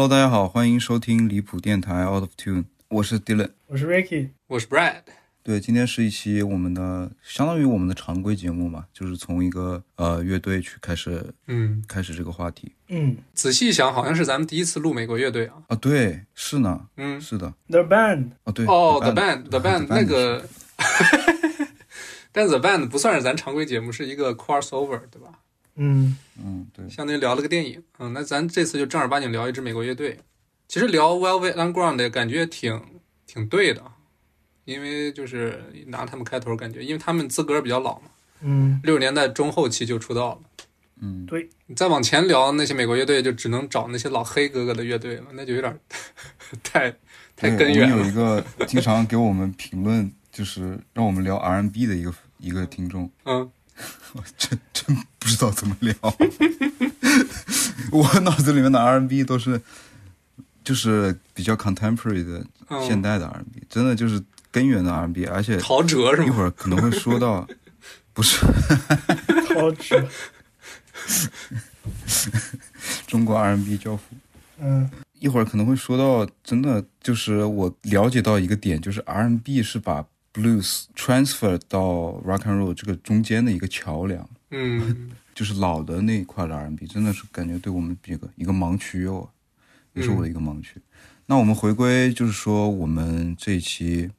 Hello，大家好，欢迎收听离谱电台 Out of Tune，我是 Dylan，我是 Ricky，我是 Brad。对，今天是一期我们的相当于我们的常规节目嘛，就是从一个呃乐队去开始，嗯，开始这个话题。嗯。仔细一想，好像是咱们第一次录美国乐队啊。啊，对，是呢，嗯，是的，，The Band，哦对，哦 The，The Band，The Band 那个，但 The Band 不算是咱常规节目，是一个 crossover，对吧？嗯嗯对，相当于聊了个电影。嗯，那咱这次就正儿八经聊一支美国乐队。其实聊 Velvet Underground 感觉挺挺对的，因为就是拿他们开头，感觉因为他们资格比较老嘛，嗯六十年代中后期就出道了。嗯对，你再往前聊那些美国乐队，就只能找那些老黑哥哥的乐队了，那就有点 太太根源了。我们有一个经常给我们评论，就是让我们聊 R&B 的一个一个听众，嗯，我真真不知道怎么聊，我脑子里面的 R&B 都是就是比较 contemporary 的嗯现代的 R&B，、真的就是根源的 R&B，而且陶喆是吗？一会儿可能会说到，不是陶喆，中国 R&B 教父。嗯一会儿可能会说到，真的就是我了解到一个点，就是 R&B 是把 blues transfer 到 rock and roll 这个中间的一个桥梁，嗯 就是老的那一块的 R&B，真的是感觉对我们一个一个盲区哦，也是我的一个盲区。那我们回归，就是说我们这一期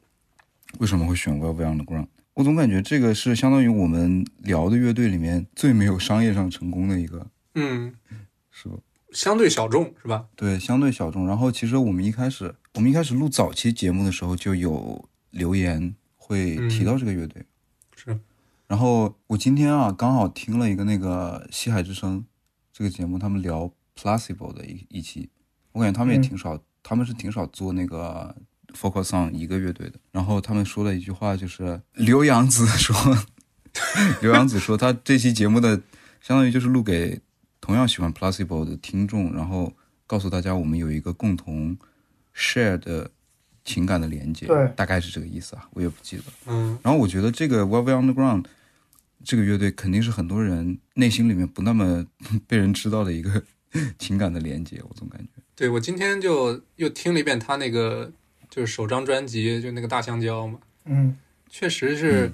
为什么会选 Velvet Underground？我总感觉这个是相当于我们聊的乐队里面最没有商业上成功的一个，嗯，是吧？相对小众是吧？对，相对小众。然后其实我们一开始，我们一开始录早期节目的时候就有留言会提到这个乐队。是。然后我今天啊，刚好听了一个那个《西海之声》这个节目，他们聊 Placebo 的一一期，我感觉他们也嗯挺少，他们是挺少做那个 focus on 一个乐队的。然后他们说了一句话，就是刘洋子说，刘洋子说他这期节目的相当于就是录给同样喜欢 Placebo 的听众，然后告诉大家我们有一个共同 share 的情感的连接，对大概是这个意思啊，我也不记得。嗯然后我觉得这个 Velvet Underground 这个乐队肯定是很多人内心里面不那么 被人知道的一个 情感的连接，我总感觉。对我今天就又听了一遍他那个就是首张专辑，就那个大香蕉嘛，嗯确实是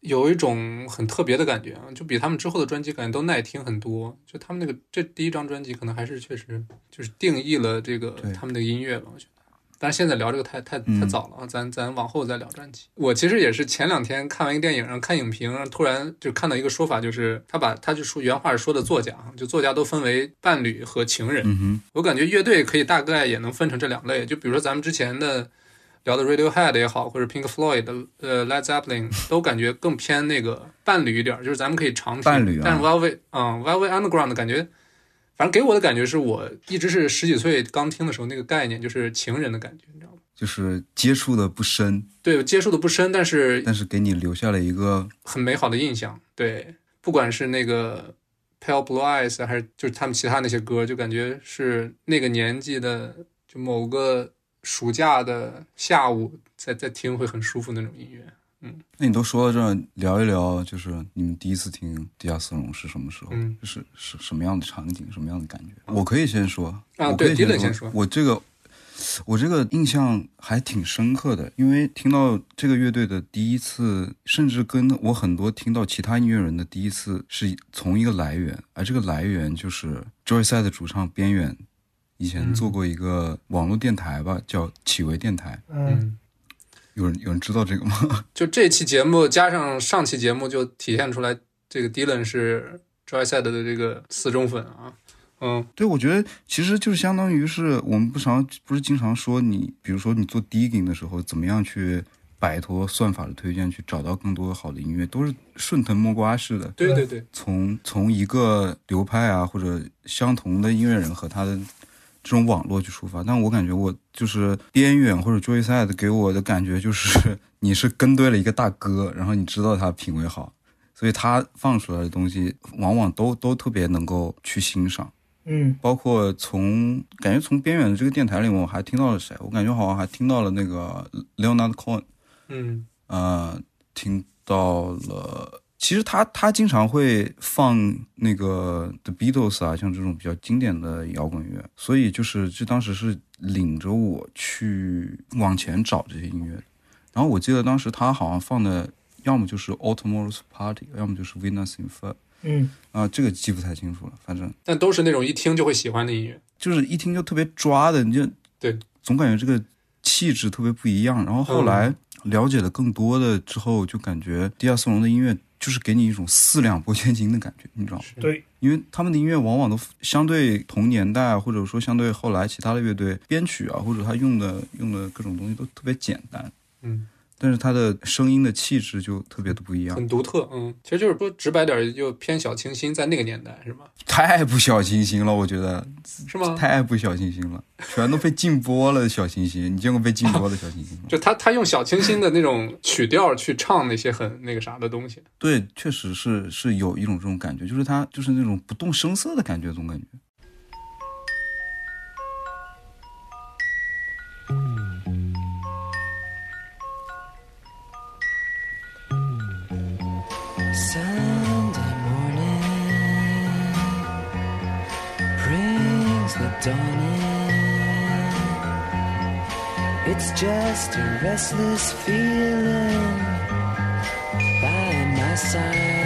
有一种很特别的感觉啊，就比他们之后的专辑感觉都耐听很多。就他们那个这第一张专辑，可能还是确实就是定义了这个对他们的音乐吧，我觉得。但是现在聊这个太太嗯太早了啊，咱咱往后再聊专辑。我其实也是前两天看完一个电影，然后看影评，然后突然就看到一个说法，就是他把他就说原话说的作家啊，就作家都分为伴侣和情人。嗯哼，我感觉乐队可以大概也能分成这两类，就比如说咱们之前的聊的 Radiohead 也好，或者 Pink Floyd 的呃 Led Zeppelin 都感觉更偏那个伴侣一点，就是咱们可以常听。伴侣啊但是 Velvet 嗯 Velvet Underground 的感觉，反正给我的感觉是我一直是十几岁刚听的时候那个概念，就是情人的感觉，你知道吗？就是接触的不深，对，接触的不深，但是但是给你留下了一个很美好的印象。对，不管是那个 Pale Blue Eyes，还是就是他们其他那些歌，就感觉是那个年纪的，就某个暑假的下午在在听会很舒服那种音乐。那你都说到这儿，聊一聊，就是你们第一次听地下丝绒是什么时候？是是什么样的场景，什么样的感觉？我可以先说啊我可以对 Dylan 先先说我这个我这个印象还挺深刻的，因为听到这个乐队的第一次，甚至跟我很多听到其他音乐人的第一次是从一个来源，而这个来源就是 Joyside 的主唱边远。以前嗯做过一个网络电台吧，叫企微电台。嗯嗯，有人有人知道这个吗？就这期节目加上上期节目，就体现出来这个 Dylan 是 Joyside 的这个死忠粉啊。嗯对，我觉得其实就是相当于是我们不常不是经常说你，比如说你做 digging 的时候，怎么样去摆脱算法的推荐，去找到更多好的音乐，都是顺藤摸瓜式的，对对对，从从一个流派啊或者相同的音乐人和他的这种网络去出发。但我感觉我就是边远或者 Joyside 给我的感觉就是你是跟对了一个大哥，然后你知道他品味好，所以他放出来的东西往往都都特别能够去欣赏。嗯包括从感觉从边缘的这个电台里面，我还听到了谁？我感觉好像还听到了那个 Leonard Cohen，嗯呃，听到了其实他他经常会放那个 The Beatles 啊，像这种比较经典的摇滚乐，所以就是就当时是领着我去往前找这些音乐。然后我记得当时他好像放的要么就是 All Tomorrow's Party，要么就是 Venus in Fur 嗯，啊，这个记不太清楚了，反正但都是那种一听就会喜欢的音乐。就是一听就特别抓的，你就对，总感觉这个气质特别不一样。然后后来了解的更多的之后，就感觉迪亚斯隆的音乐就是给你一种四两拨千斤的感觉，你知道吗？对，因为他们的音乐往往都相对同年代，或者说相对后来其他的乐队编曲啊，或者他用的用的各种东西都特别简单，嗯，但是他的声音的气质就特别的不一样，很独特。嗯，其实就是说直白点儿，就偏小清新，在那个年代是吗？太不小清新了，我觉得是吗？太不小清新了，全都被禁播了。小清新，你见过被禁播的小清新吗？就他他用小清新的那种曲调去唱那些很那个啥的东西。对，确实是是有一种这种感觉，就是他就是那种不动声色的感觉，总感觉。Sunday morning brings the dawn in. It's just a restless feeling by my side.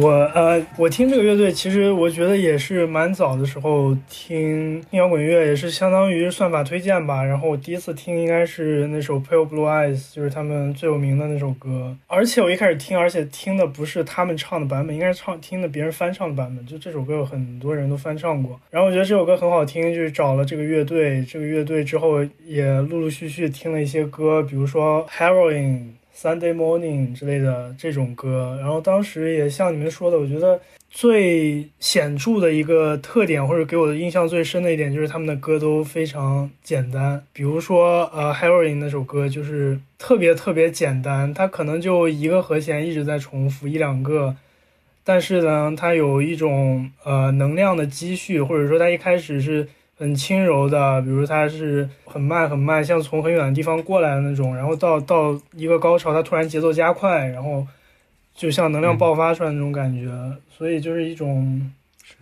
我呃，我听这个乐队，其实我觉得也是蛮早的时候听摇滚乐，也是相当于算法推荐吧。然后我第一次听应该是那首《Pale Blue Eyes》，就是他们最有名的那首歌。而且我一开始听，而且听的不是他们唱的版本，应该是唱听的别人翻唱的版本。就这首歌有很多人都翻唱过。然后我觉得这首歌很好听，就是找了这个乐队，这个乐队之后也陆陆续续听了一些歌，比如说《Heroin》。Sunday Morning 之类的这种歌，然后当时也像你们说的，我觉得最显著的一个特点，或者给我的印象最深的一点，就是他们的歌都非常简单。比如说，呃，Heroin 那首歌就是特别特别简单，它可能就一个和弦一直在重复一两个，但是呢，它有一种呃能量的积蓄，或者说它一开始是。很轻柔的，比如它是很慢很慢，像从很远的地方过来的那种，然后到到一个高潮，它突然节奏加快，然后就像能量爆发出来那种感觉，所以就是一种，是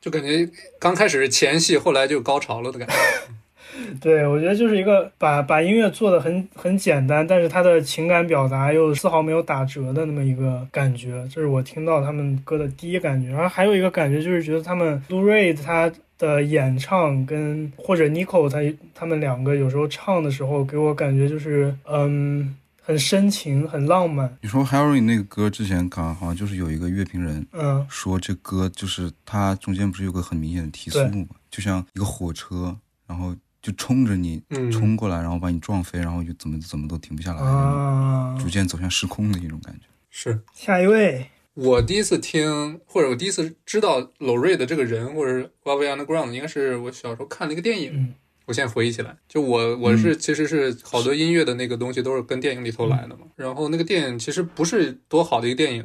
就感觉刚开始是前戏，后来就高潮了的感觉。对我觉得就是一个把把音乐做的很很简单，但是他的情感表达又丝毫没有打折的那么一个感觉，这是我听到他们歌的第一感觉。然后还有一个感觉就是觉得他们 Lou Reed 他。的演唱跟或者 Nico 他他们两个有时候唱的时候，给我感觉就是嗯很深情很浪漫。你说 Harry 那个歌之前刚好像就是有一个乐评人嗯说这歌就是它中间不是有个很明显的提速嘛，就像一个火车，然后就冲着你嗯。冲过来，然后把你撞飞，然后就怎么怎么都停不下来，啊，逐渐走向失控的一种感觉。是。下一位。我第一次听，或者我第一次知道 l o r e 的这个人，或者 Velvet Underground，应该是我小时候看了一个电影，嗯。我现在回忆起来，就我我是其实是好多音乐的那个东西都是跟电影里头来的嘛。然后那个电影其实不是多好的一个电影，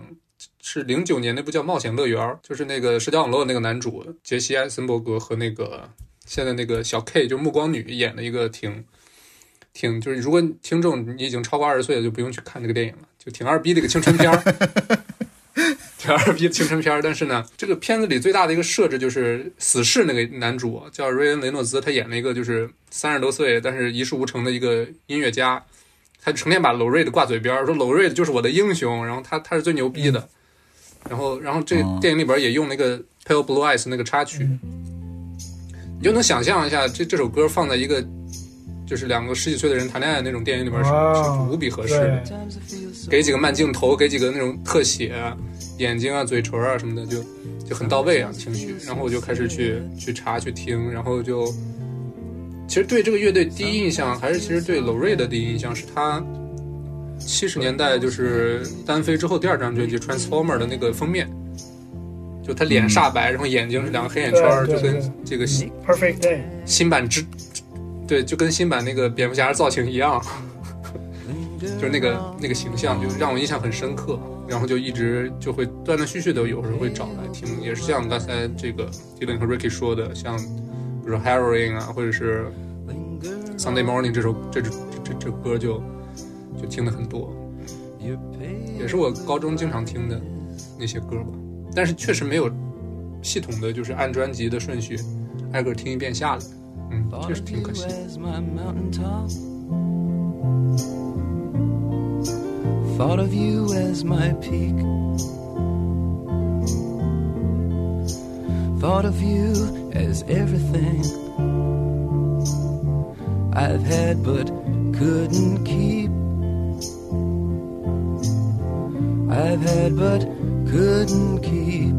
是零九年那部叫《冒险乐园》，就是那个社交网络那个男主杰西·艾森伯格和那个现在那个小 K 就暮光女演的一个挺挺就是如果听众你已经超过二十岁了，就不用去看这个电影了，就挺二逼的一个青春片儿。挺二逼的青春片儿，但是呢，这个片子里最大的一个设置就是死侍那个男主叫瑞恩·雷诺兹，他演了一个就是三十多岁但是一事无成的一个音乐家，他成天把娄瑞的挂嘴边儿，说娄瑞就是我的英雄，然后他他是最牛逼的，然后然后这电影里边也用那个 Pale Blue Eyes 那个插曲，你就能想象一下这这首歌放在一个就是两个十几岁的人谈恋爱那种电影里边是哇是无比合适的。给几个慢镜头，给几个那种特写啊，眼睛啊、嘴唇啊什么的，就就很到位啊情绪。然后我就开始去去查去听，然后就其实对这个乐队第一印象，还是其实对 l o r 的第一印象是他七十年代就是单飞之后第二张专辑《Transformer》的那个封面，就他脸煞白，然后眼睛是两个黑眼圈，就跟这个新 Perfect Day，新版之对，就跟新版那个蝙蝠侠的造型一样。就是那个那个形象，就让我印象很深刻，然后就一直就会断断续续的，有时候会找来听，也是像刚才这个 Dylan 和 Ricky 说的，像比如说 Heroin 啊，或者是 Sunday Morning 这首这这这这歌就就听的很多，也是我高中经常听的那些歌吧，但是确实没有系统的就是按专辑的顺序挨个听一遍下来，嗯，确实挺可惜的。 as my mountain top. Thought of you as my peak. Thought of you as everything I've had but couldn't keep. I've had but couldn't keep.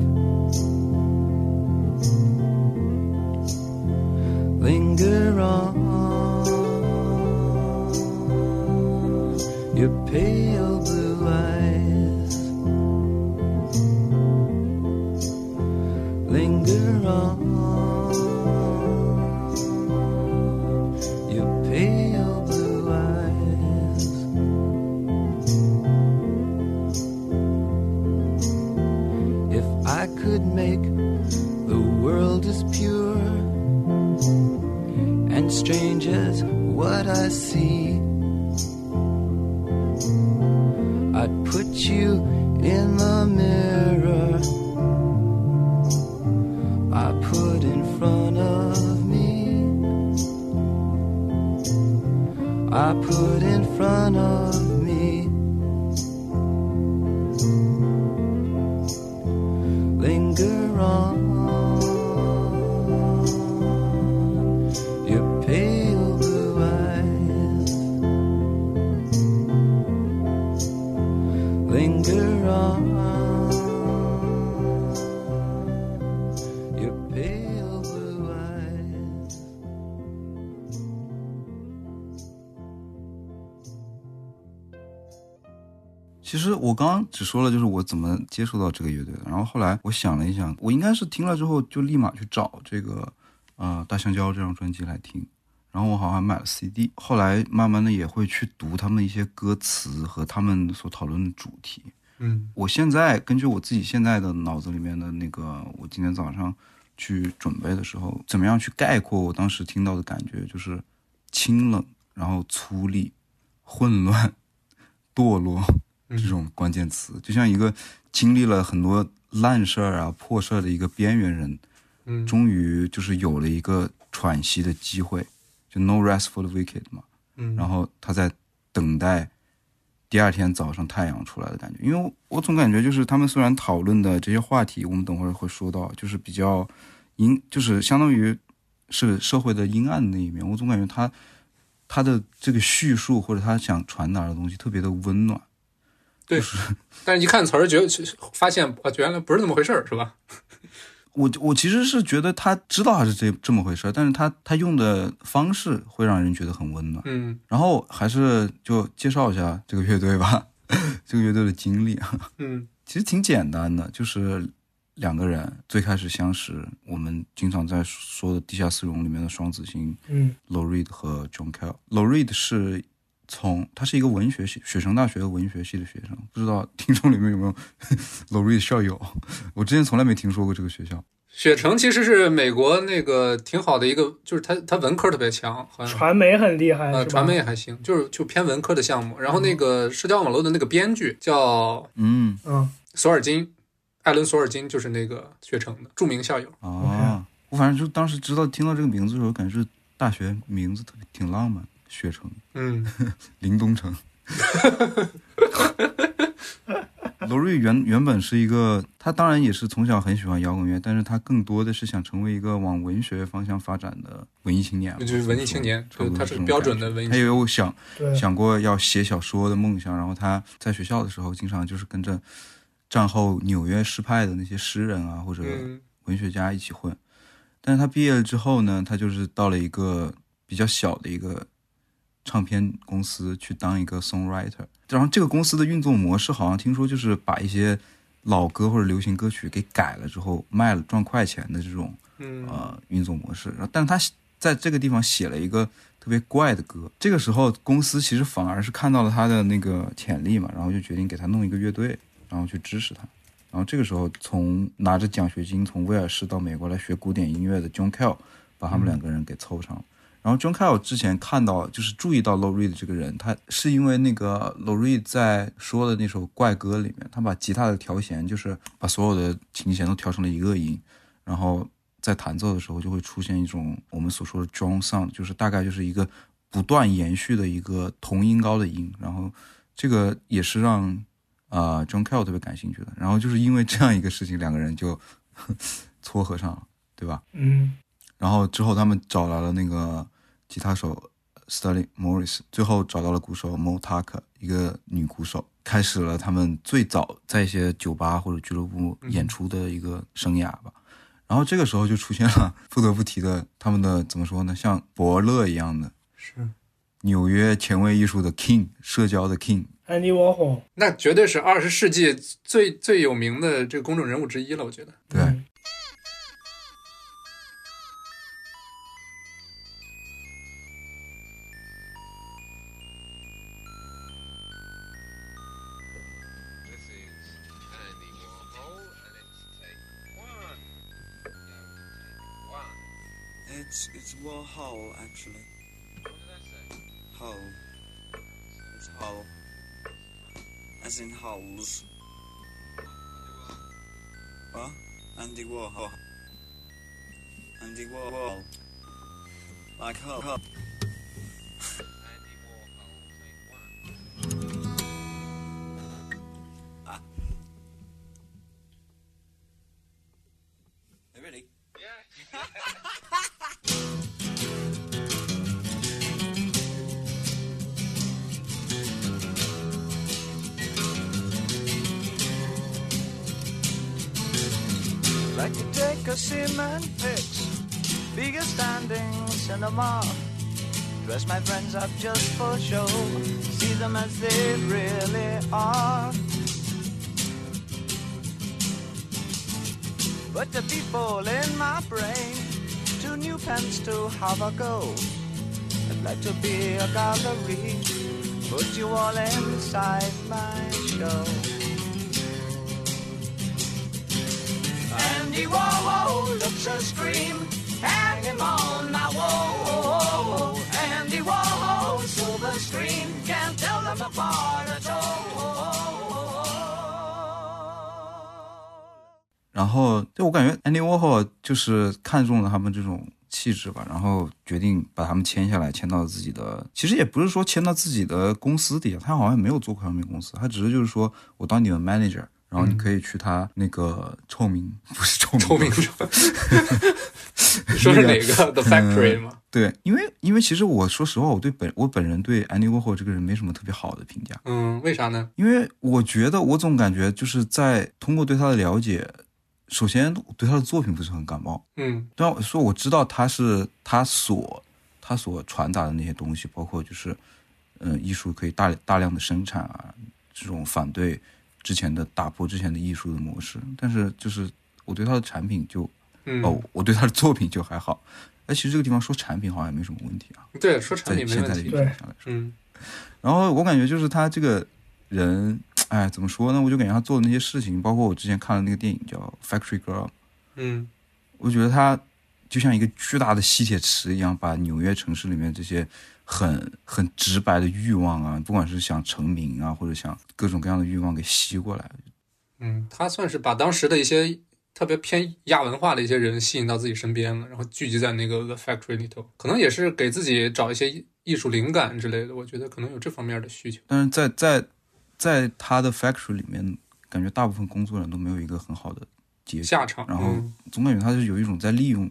linger on. Your pale blue eyes. Linger on and strange as what I see. I'd put you 实我刚刚只说了，就是我怎么接触到这个乐队的。然后后来我想了一想，我应该是听了之后就立马去找这个呃《大香蕉》这张专辑来听。然后我好像买了 CD，后来慢慢的也会去读他们一些歌词和他们所讨论的主题。嗯我现在根据我自己现在的脑子里面的那个，我今天早上去准备的时候，怎么样去概括我当时听到的感觉，就是清冷，然后粗粝、混乱、堕落嗯这种关键词，就像一个经历了很多烂事儿啊、破事儿的一个边缘人，嗯终于就是有了一个喘息的机会，就 no rest for the wicked 嘛。嗯，然后他在等待第二天早上太阳出来的感觉。因为我我总感觉就是他们虽然讨论的这些话题，我们等会儿会说到，就是比较阴，就是相当于是社会的阴暗那一面。我总感觉他他的这个叙述或者他想传达的东西特别的温暖。对，但是一看词儿，觉得发现啊，原来不是那么回事儿，是吧？我我其实是觉得他知道还是这这么回事儿，但是他他用的方式会让人觉得很温暖。嗯然后还是就介绍一下这个乐队吧，这个乐队的经历啊，嗯其实挺简单的，就是两个人最开始相识，我们经常在说的《地下丝绒》里面的双子星嗯 Low Reed 和 John Kell。Low Reed 是从他是一个文学系，雪城大学的文学系的学生，不知道听众里面有没有 Low Reed 校友？我之前从来没听说过这个学校。雪城其实是美国那个挺好的一个，就是他他文科特别强，好像传媒很厉害，呃传媒也还行，就是就偏文科的项目。然后那个社交网络的那个编剧叫嗯嗯，索尔金，艾伦索尔金就是那个雪城的著名校友。啊，我反正就当时知道听到这个名字的时候，感觉是大学名字特别挺浪漫，雪城、嗯，林东城。罗瑞原原本是一个，他当然也是从小很喜欢摇滚乐，但是他更多的是想成为一个往文学方向发展的文艺青年，就是文艺青年，他是这种标准的文艺他也有想，想过要写小说的梦想，然后他在学校的时候，经常就是跟着战后纽约诗派的那些诗人啊或者嗯文学家一起混。但是他毕业了之后呢，他就是到了一个比较小的一个唱片公司去当一个 songwriter。然后这个公司的运作模式好像听说就是把一些老歌或者流行歌曲给改了之后卖了赚快钱的这种嗯呃运作模式。然后，但是他在这个地方写了一个特别怪的歌。这个时候，公司其实反而是看到了他的那个潜力嘛，然后就决定给他弄一个乐队，然后去支持他。然后这个时候，从拿着奖学金从威尔士到美国来学古典音乐的 John Kell 把他们两个人给凑上了。然后 John Kell 之前看到就是注意到 Low Reed 这个人，他是因为那个 Low Reed 在说的那首怪歌里面，他把吉他的调弦就是把所有的琴弦都调成了一个音，然后在弹奏的时候就会出现一种我们所说的 drone sound，就是大概就是一个不断延续的一个同音高的音，然后这个也是让啊、呃 John Kell 特别感兴趣的。然后就是因为这样一个事情，两个人就 撮合上了，对吧？嗯然后之后他们找来了那个吉他手 Sterling Morris，最后找到了鼓手 Mo Tucker，一个女鼓手，开始了他们最早在一些酒吧或者俱乐部演出的一个生涯吧。然后这个时候就出现了 不得不提的他们的怎么说呢，像伯乐一样的是，纽约前卫艺术的 King，社交的 King。，Andy Warhol，那绝对是二十世纪最最有名的这个公众人物之一了，我觉得。对，actually. What did I say? Hole. It's hole. As in holes. What? Andy Warhol. Andy Warhol. Like hole. Dress my friends up just for show, see them as they really are. But the people in my brain, two new pens to have a go. I'd like to be a gallery, put you all inside my show. Andy Warhol oh, looks a scream, 然后，对我感觉 Andy Warhol 就是看中了他们这种气质吧，然后决定把他们签下来，签到自己的。其实也不是说签到自己的公司底下，他好像没有做过唱片公司，他只是就是说我当你的 manager，然后你可以去他那个臭名，不是臭名，臭名 说，是哪个 The Factory 吗？对，因为因为其实我说实话，我对本我本人对 Andy Warhol 这个人没什么特别好的评价，嗯，为啥呢？因为我觉得我总感觉就是在通过对他的了解，首先我对他的作品不是很感冒。嗯虽然说我知道他是他所他所传达的那些东西，包括就是，嗯、艺术可以大大量的生产啊，这种反对之前的打破之前的艺术的模式，但是就是我对他的产品就嗯，哦，我对他的作品就还好。哎，其实这个地方说产品好像也没什么问题啊，对，说产品没问题现在的语境。对下来说。嗯然后我感觉就是他这个人，哎，怎么说呢？我就感觉他做的那些事情，包括我之前看的那个电影叫《Factory Girl》，嗯我觉得他就像一个巨大的吸铁池一样，把纽约城市里面这些很很直白的欲望啊，不管是想成名啊，或者想各种各样的欲望给吸过来。嗯，他算是把当时的一些特别偏亚文化的一些人吸引到自己身边了，然后聚集在那个 The Factory 里头，可能也是给自己找一些艺术灵感之类的。我觉得可能有这方面的需求。但是在在在他的 factory 里面，感觉大部分工作人都没有一个很好的结局，下场，然后嗯。总感觉他是有一种在利用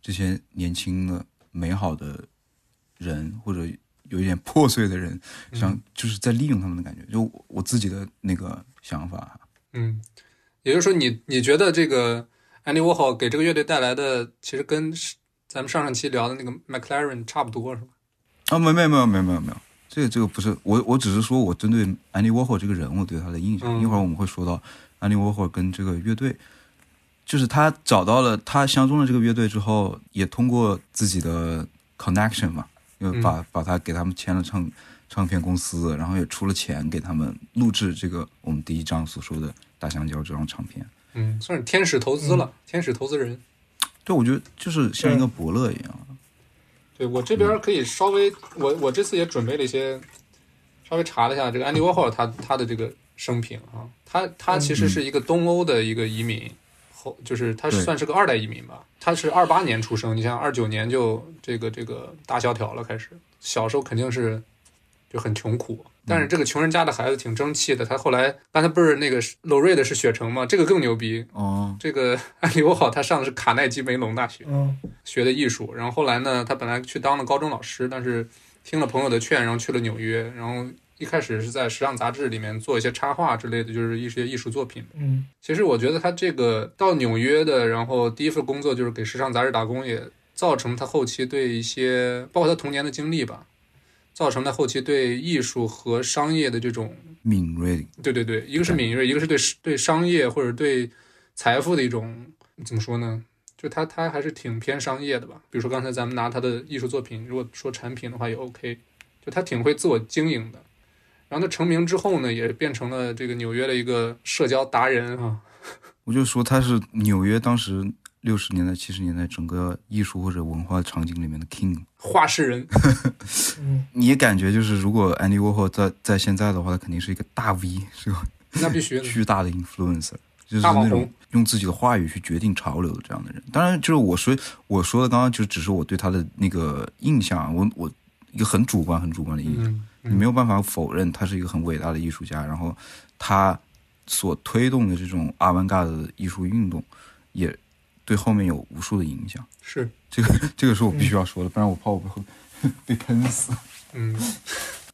这些年轻的美好的人，或者有一点破碎的人，想就是在利用他们的感觉。就我我自己的那个想法，嗯，也就是说你，你觉得这个 Andy Warhol 给这个乐队带来的，其实跟咱们上上期聊的那个 McLaren 差不多，是吧？啊，没没没有没有没有没有，这个这个不是我我只是说我针对 Andy Warhol 这个人，我对他的印象。嗯一会儿我们会说到 Andy Warhol 跟这个乐队，就是他找到了他相中了这个乐队之后，也通过自己的 connection 嘛，因为把、把他给他们签了唱唱片公司，然后也出了钱给他们录制这个我们第一章所说的大香蕉这张唱片。嗯，算是天使投资了，天使投资人。对，我觉得就是像一个伯乐一样。对我这边可以稍微，我我这次也准备了一些，稍微查了一下这个 Andy Warhol 他他的这个生平啊，他他其实是一个东欧的一个移民，后就是他算是个二代移民吧，他是二八年出生，你像二九年就这个这个大萧条了，开始。小时候肯定是就很穷苦。但是这个穷人家的孩子挺争气的，他后来刚才不是那个娄瑞的是雪城吗？这个更牛逼。哦，这个安利沃好，他上的是卡耐基梅隆大学，嗯学的艺术，然后后来呢，他本来去当了高中老师，但是听了朋友的劝，然后去了纽约，然后一开始是在时尚杂志里面做一些插画之类的，就是一些艺术作品。嗯其实我觉得他这个到纽约的，然后第一份工作就是给时尚杂志打工，也造成他后期对一些，包括他童年的经历吧，造成了后期对艺术和商业的这种敏锐，对对对，一个是敏锐，一个是对对商业或者对财富的一种怎么说呢？就他他还是挺偏商业的吧。比如说刚才咱们拿他的艺术作品，如果说产品的话也 OK，就他挺会自我经营的。然后他成名之后呢，也变成了这个纽约的一个社交达人啊。我就说他是纽约当时六十年代、七十年代整个艺术或者文化场景里面的 king。画事人，嗯 你也感觉就是，如果 Andy Warhol 在在现在的话，他肯定是一个大 V，是吧那必须的。巨大的 influencer，就是那种用自己的话语去决定潮流的这样的人。当然，就是我说我说的刚刚就只是我对他的那个印象，我我一个很主观、很主观的印象。嗯，你没有办法否认他是一个很伟大的艺术家，然后他所推动的这种阿万嘎的艺术运动，也对后面有无数的影响。是，这个这个是我必须要说的，不然我怕我会 被喷死。嗯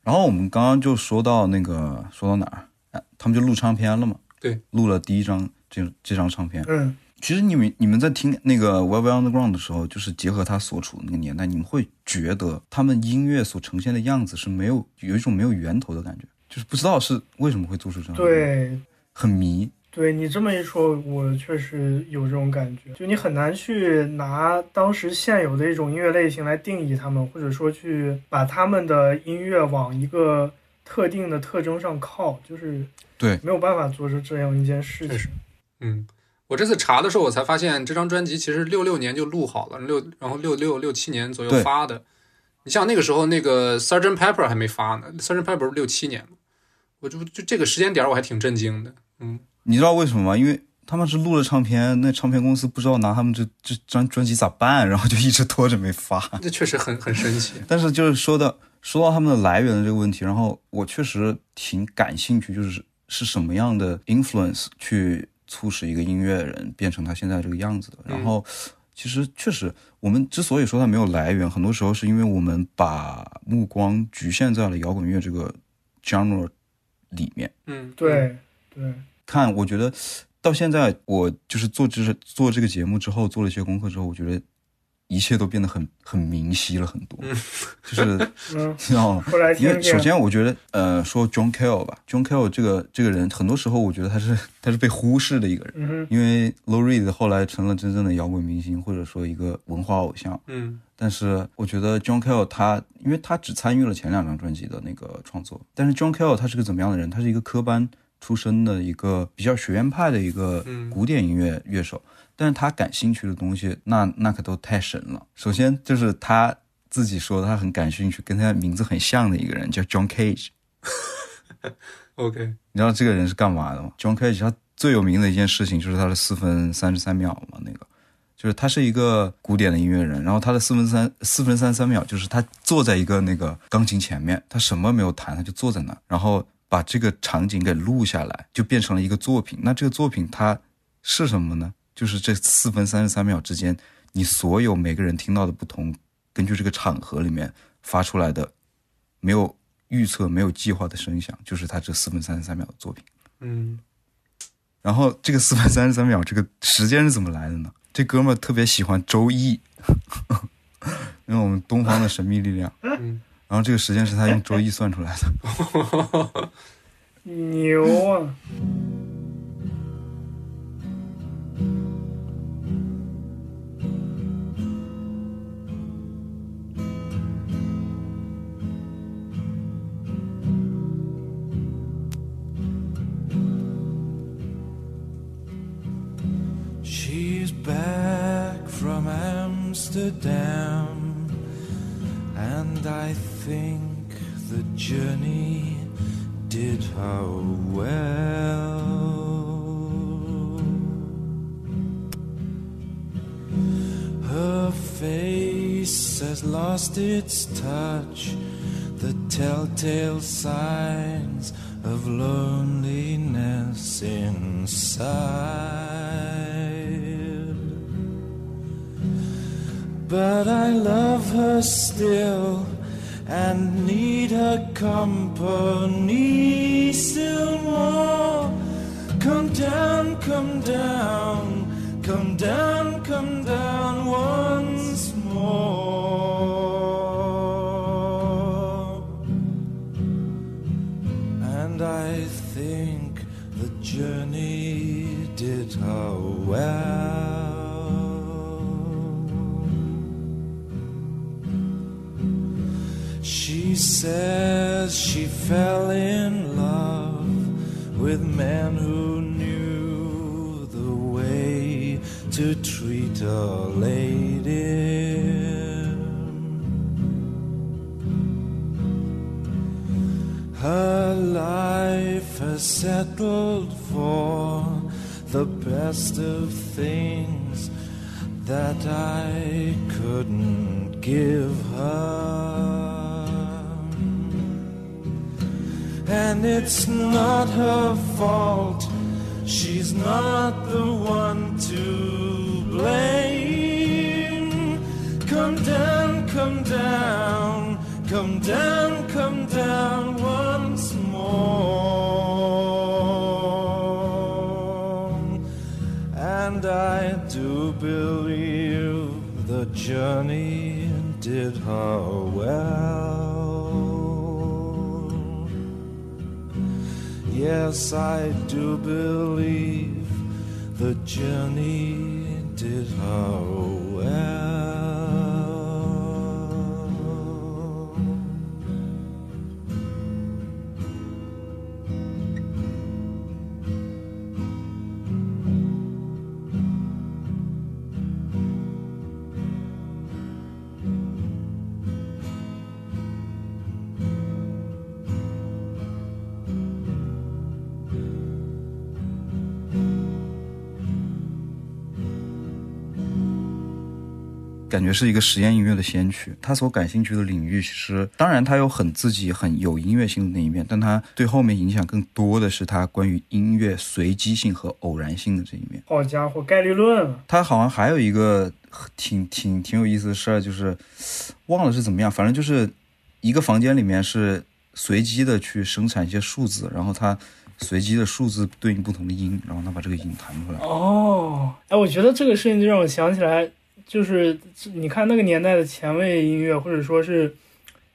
然后我们刚刚就说到那个说到哪儿？哎，他们就录唱片了嘛？对，录了第一张这这张唱片。嗯其实你们你们在听那个 Velvet Underground 的时候，就是结合他所处的那个年代，你们会觉得他们音乐所呈现的样子是没有有一种没有源头的感觉，就是不知道是为什么会做出这样，，对很迷。对你这么一说，我确实有这种感觉，就你很难去拿当时现有的一种音乐类型来定义他们，或者说去把他们的音乐往一个特定的特征上靠，就是对。没有办法做出这样一件事确实。情。嗯，我这次查的时候，我才发现这张专辑其实六六年就录好了，六然后六六六七年左右发的。你像那个时候，那个 Sergeant Pepper 还没发呢 sargent Pepper 是六七年嘛，我就就这个时间点我还挺震惊的。嗯，你知道为什么吗？因为他们是录了唱片，那唱片公司不知道拿他们这这张专辑咋办，然后就一直拖着没发。这确实很很神奇。但是就是说到说到他们的来源的这个问题，然后我确实挺感兴趣，就是是什么样的 influence 去促使一个音乐人变成他现在这个样子的。然后其实确实，我们之所以说他没有来源，很多时候是因为我们把目光局限在了摇滚乐这个 genre 里面。嗯，对对，看，我觉得到现在，我就是做这做这个节目之后，做了一些功课之后，我觉得一切都变得很很明晰了很多，就是嗯，你知道吗？因为首先我觉得，呃，说 John Cale 吧，John Cale 这个这个人，很多时候我觉得他是他是被忽视的一个人，嗯，因为 Low Reed 后来成了真正的摇滚明星，或者说一个文化偶像。嗯但是我觉得 John Cale 他，因为他只参与了前两张专辑的那个创作，但是 John Cale 他是个怎么样的人？他是一个科班出身的一个比较学院派的一个嗯古典音乐乐手，但是他感兴趣的东西，那那可都太神了。首先就是他自己说他很感兴趣，跟他名字很像的一个人叫 John Cage。OK，你知道这个人是干嘛的吗？John Cage 他最有名的一件事情就是他的四分三十三秒嘛，那个就是他是一个古典的音乐人，然后他的四分三四分三十三秒就是他坐在一个那个钢琴前面，他什么没有弹，他就坐在那，然后把这个场景给录下来，就变成了一个作品。那这个作品它是什么呢？就是这四分三十三秒之间，你所有每个人听到的不同，根据这个场合里面发出来的没有预测、没有计划的声响，就是他这四分三十三秒的作品。嗯然后这个四分三十三秒这个时间是怎么来的呢？这哥们儿特别喜欢周易，因为我们东方的神秘力量。嗯，然后这个时间是他用周易算出来的。牛啊！She's back from Amsterdam, and I think the journey did her well. Her face has lost its touch, the telltale signs of loneliness inside. But I love her still and need her company still more. Come down, come down, come down, come down once more. And I think the journey did her well. Says she fell in love with men who knew the way to treat a lady. Her life has settled for the best of things that I couldn't give her. And it's not her fault, she's not the one to blame. Come down, come down, come down, come down once more. And I do believe the journey did her well. Yes, I do believe the journey did her 觉是一个实验音乐的先驱。他所感兴趣的领域，其实当然他有很自己很有音乐性的那一面，但他对后面影响更多的是他关于音乐随机性和偶然性的这一面。好家伙，概率论啊！他好像还有一个挺挺挺有意思的事儿，就是忘了是怎么样，反正就是一个房间里面是随机的去生产一些数字，然后他随机的数字对应不同的音，然后他把这个音弹出来。哦，哎，我觉得这个事情就让我想起来，就是你看那个年代的前卫音乐，或者说是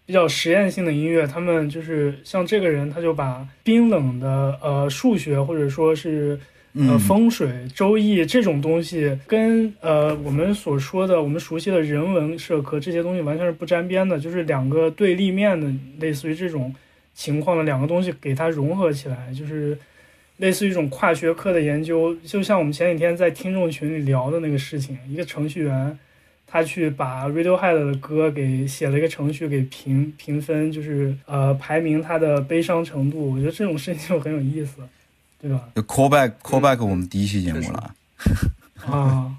比较实验性的音乐，他们就是像这个人，他就把冰冷的呃数学或者说是呃嗯，风水、周易这种东西，跟呃我们所说的我们熟悉的人文社科这些东西完全是不沾边的，就是两个对立面的，类似于这种情况的两个东西给它融合起来，就是类似于一种跨学科的研究。就像我们前几天在听众群里聊的那个事情，一个程序员他去把 Radiohead 的歌给写了一个程序给评评分，就是呃排名他的悲伤程度。我觉得这种事情就很有意思，对吧？就 call back call back 我们第一期节目了。啊，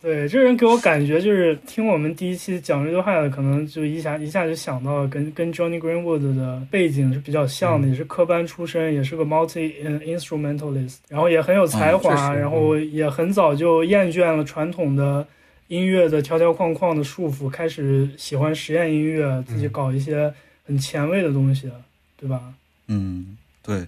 对，这人给我感觉就是听我们第一期讲 Radiohead，可能就一下一下就想到了跟跟 Johnny Greenwood 的背景是比较像的，也是科班出身，也是个 multi 呃 instrumentalist，然后也很有才华，嗯然后也很早就厌倦了传统的音乐的条条框框的束缚，开始喜欢实验音乐，自己搞一些很前卫的东西，对吧？嗯，对，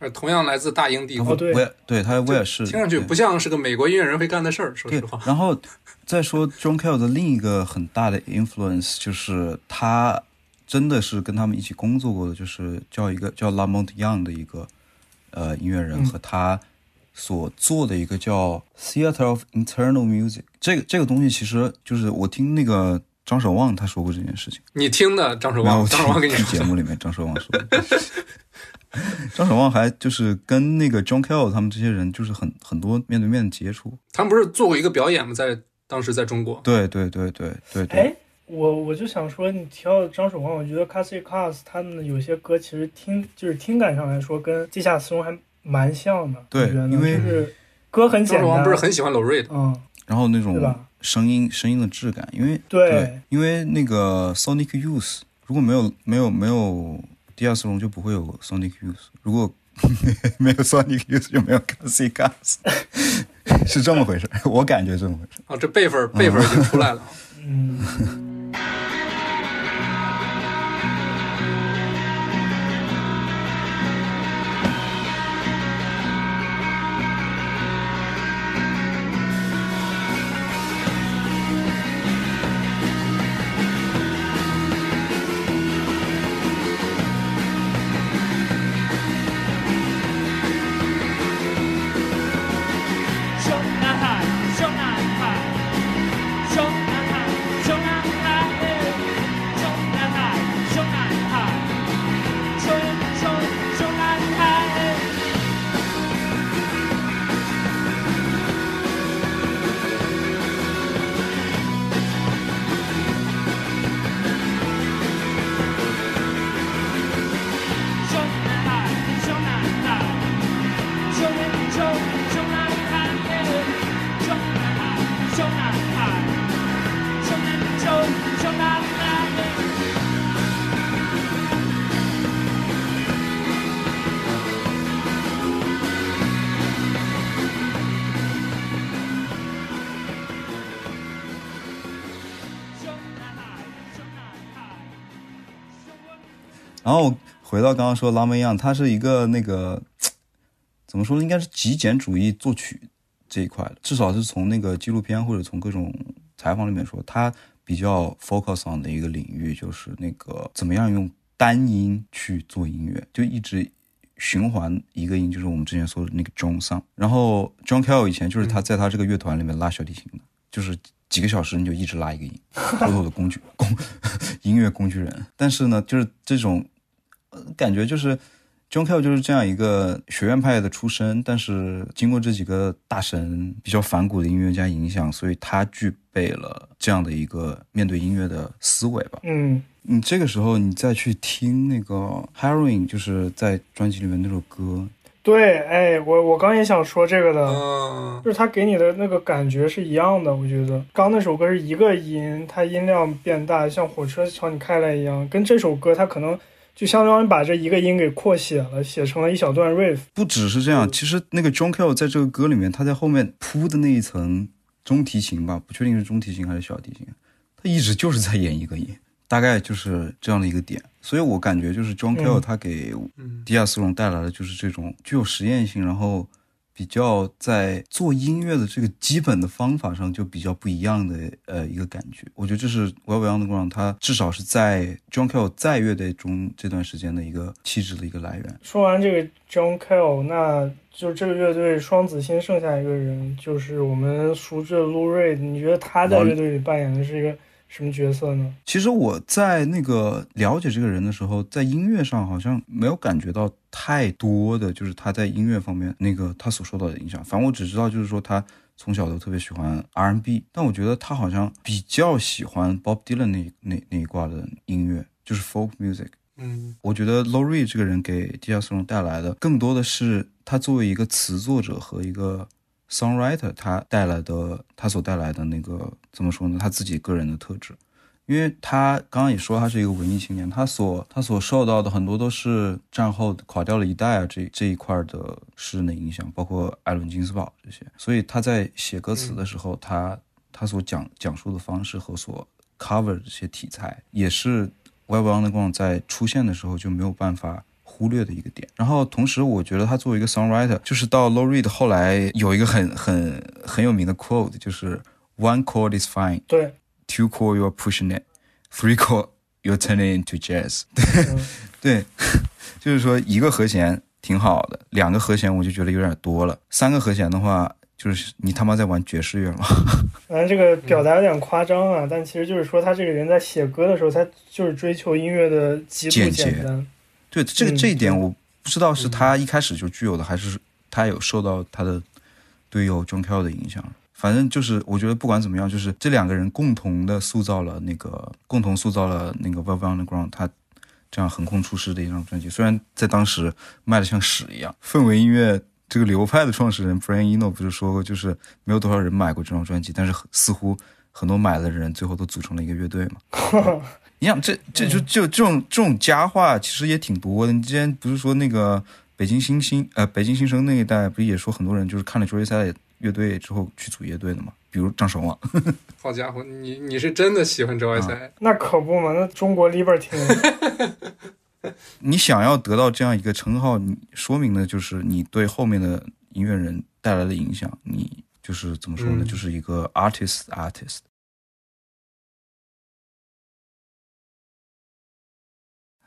呃，同样来自大英帝国，哦对对他威尔士，对听上去不像是个美国音乐人会干的事儿。说实话，，然后再说 John Cale 的另一个很大的 influence 就是他真的是跟他们一起工作过的，就是叫一个叫 Lamont Young 的一个呃音乐人嗯和他所做的一个叫 Theater of Internal Music，这个这个东西其实就是我听那个张守望他说过这件事情。你听的张守望，没有我张守望跟你节目里面张守望说的，张守望还就是跟那个 John Kell 他们这些人就是很很多面对面的接触。他们不是做过一个表演吗？在当时在中国，对对对对对对。哎，我我就想说，你提到张守望，我觉得 Cassie Cars 他们有些歌其实听就是听感上来说，跟地下丝绒还蛮像的。对因为就是歌很简单，张守望不是很喜欢 Low Reed，嗯，然后那种对吧声音声音的质感，因为对因为那个 Sonic Youth 如果没有没有没有地下丝绒就不会有 Sonic Youth，如果 没有 Sonic Youth 就没有 Cassie Cars，是这么回事，我感觉这么回事。哦，这辈分辈分已经出来了。嗯，回到刚刚说拉梅样，他是一个那个怎么说呢？应该是极简主义作曲这一块的，至少是从那个纪录片或者从各种采访里面说，他比较 focus on 的一个领域就是那个怎么样用单音去做音乐，就一直循环一个音，就是我们之前说的那个 John Sound。然后 John Cale 以前就是他在他这个乐团里面拉小提琴的，就是几个小时你就一直拉一个音，妥妥的工具工 音乐工具人。但是呢，就是这种呃感觉就是 John Cale 就是这样一个学院派的出身，但是经过这几个大神比较反骨的音乐家影响，所以他具备了这样的一个面对音乐的思维吧。嗯，你这个时候你再去听那个 Heroin，就是在专辑里面那首歌，对，哎，我我刚也想说这个的。嗯，就是他给你的那个感觉是一样的，我觉得刚那首歌是一个音，它音量变大，像火车朝你开来一样，跟这首歌它可能就相当于把这一个音给扩写了，写成了一小段 riff。不只是这样，其实那个 John Cale 在这个歌里面，他在后面铺的那一层中提琴吧，不确定是中提琴还是小提琴，他一直就是在演一个音，大概就是这样的一个点。所以我感觉就是 John Cale 嗯他给嗯迪亚斯隆带来的就是这种具有实验性，然后比比较在做音乐的这个基本的方法上就比较不一样的呃一个感觉。我觉得这是 Well Underground 它至少是在 John Cale 在乐队中这段时间的一个气质的一个来源。说完这个 John Cale，那就这个乐队双子星剩下一个人，就是我们熟知的 Lou Reed。你觉得他在乐队里扮演的是一个什么角色呢？其实我在那个了解这个人的时候，在音乐上好像没有感觉到太多的，就是他在音乐方面那个他所受到的影响。反正我只知道，就是说他从小都特别喜欢 R&B，但我觉得他好像比较喜欢 Bob Dylan 那那那一挂的音乐，就是 folk music。嗯我觉得 Lou Reed 这个人给地下丝绒带来的，更多的是他作为一个词作者和一个 songwriter，他带来的他所带来的那个怎么说呢？他自己个人的特质。因为他刚刚也说他是一个文艺青年，他所他所受到的很多都是战后垮掉了一代啊这这一块的诗人的影响，包括艾伦金斯堡这些，所以他在写歌词的时候，他他所讲讲述的方式和所 cover 的这些题材，也是 Web Underground 在出现的时候就没有办法忽略的一个点。然后同时，我觉得他作为一个 songwriter，就是到 Low Reed 后来有一个很很很有名的 quote，就是 One chord is fine。对，two chord you're pushing it, three chord you're turning it into jazz 嗯对，就是说一个和弦挺好的，两个和弦我就觉得有点多了，三个和弦的话，就是你他妈在玩爵士乐吗？反正这个表达有点夸张啊，但其实就是说他这个人在写歌的时候，他就是追求音乐的极度简洁简单。对，这个嗯这一点我不知道是他一开始就具有的，还是他有受到他的队友 John Cale 的影响。反正就是，我觉得不管怎么样，就是这两个人共同的塑造了那个，共同塑造了那个 Velvet Underground，他这样横空出世的一张专辑。虽然在当时卖的像屎一样，氛围音乐这个流派的创始人 Brian Eno 不是说过，就是没有多少人买过这张专辑，但是似乎很多买的人最后都组成了一个乐队嘛。你想，这这就就这种这种佳话其实也挺多的。你之前不是说那个北京新星呃北京新生那一代，不是也说很多人就是看了 Joy Side 乐队之后去组乐队的嘛？比如张守望，好家伙，你你是真的喜欢周爱塞？那可不嘛，那中国 Libertine，你想要得到这样一个称号，你说明的就是你对后面的音乐人带来的影响。你就是怎么说呢？嗯就是一个 artist artist。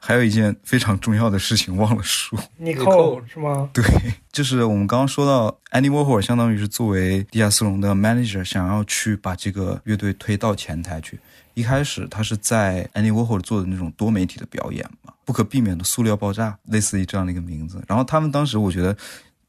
还有一件非常重要的事情忘了说，你扣寇是吗？对，就是我们刚刚说到，Andy Warhol 相当于是作为地下丝绒的 manager，想要去把这个乐队推到前台去。一开始他是在 Andy Warhol 做的那种多媒体的表演嘛，不可避免的塑料爆炸，类似于这样的一个名字。然后他们当时我觉得。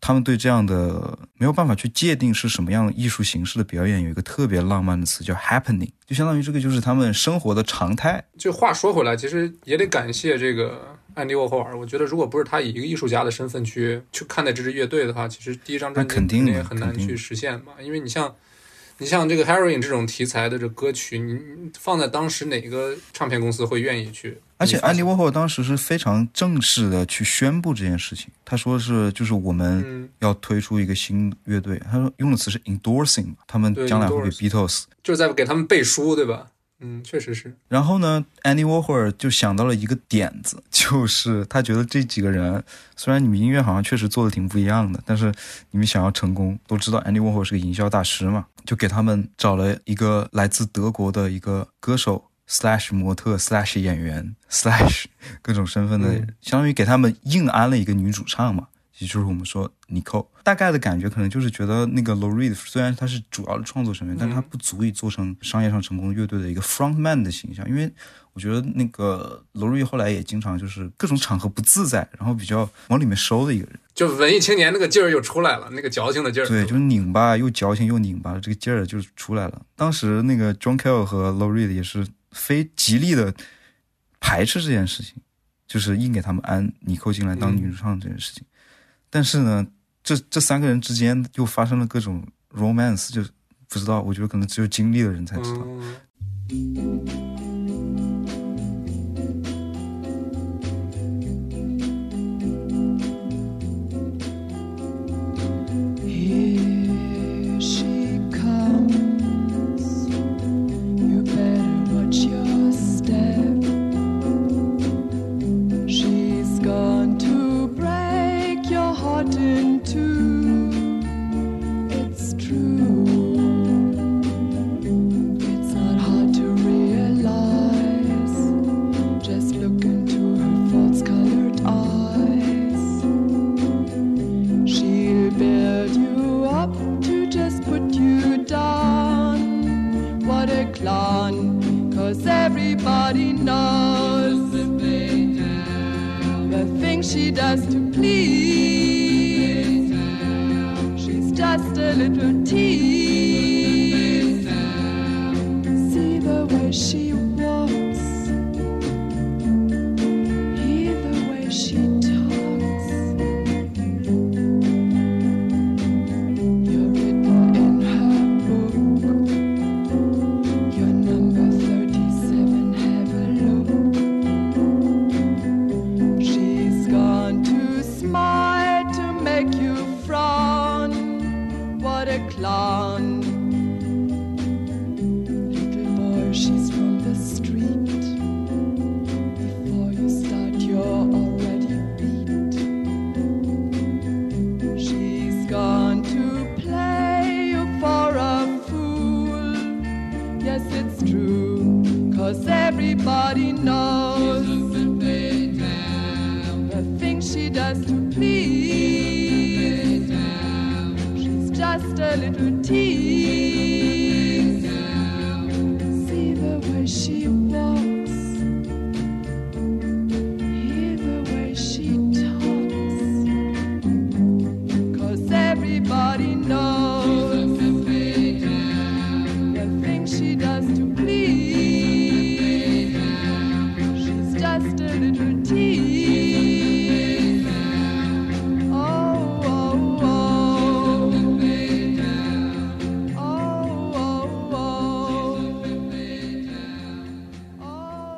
他们对这样的没有办法去界定是什么样艺术形式的表演，有一个特别浪漫的词叫 happening，就相当于这个就是他们生活的常态。就话说回来，其实也得感谢这个安迪沃霍尔。我觉得如果不是他以一个艺术家的身份去去看待这支乐队的话，其实第一张专辑肯定也很难去实现嘛。因为你像你像这个 Heroin 这种题材的这歌曲，你你放在当时哪个唱片公司会愿意去？而且你发现安迪沃霍当时是非常正式的去宣布这件事情，他说是就是我们嗯，要推出一个新乐队，他说用的词是 endorsing 嘛，他们将来会给 Beatles。就是在给他们背书，对吧？嗯，确实是。然后呢，Andy Warhol 就想到了一个点子，就是他觉得这几个人虽然你们音乐好像确实做的挺不一样的，但是你们想要成功，都知道 Andy Warhol 是个营销大师嘛，就给他们找了一个来自德国的一个歌手 slash 模特 slash 演员 slash 各种身份的，嗯相当于给他们硬安了一个女主唱嘛。也就是我们说 Nico，大概的感觉可能就是觉得那个 Lou Reed 虽然他是主要的创作成员，但是他不足以做成商业上成功的乐队的一个 frontman 的形象，因为我觉得那个 Lou Reed 后来也经常就是各种场合不自在，然后比较往里面收的一个人。就文艺青年那个劲儿又出来了，那个矫情的劲儿。对，就是拧巴又矫情又拧巴，这个劲儿就出来了。当时那个 John Cale 和 Lou Reed 也是非极力的排斥这件事情，就是硬给他们安尼寇进来当女主唱这件事情。但是呢，这这三个人之间又发生了各种 romance，就是不知道，我觉得可能只有经历的人才知道。嗯，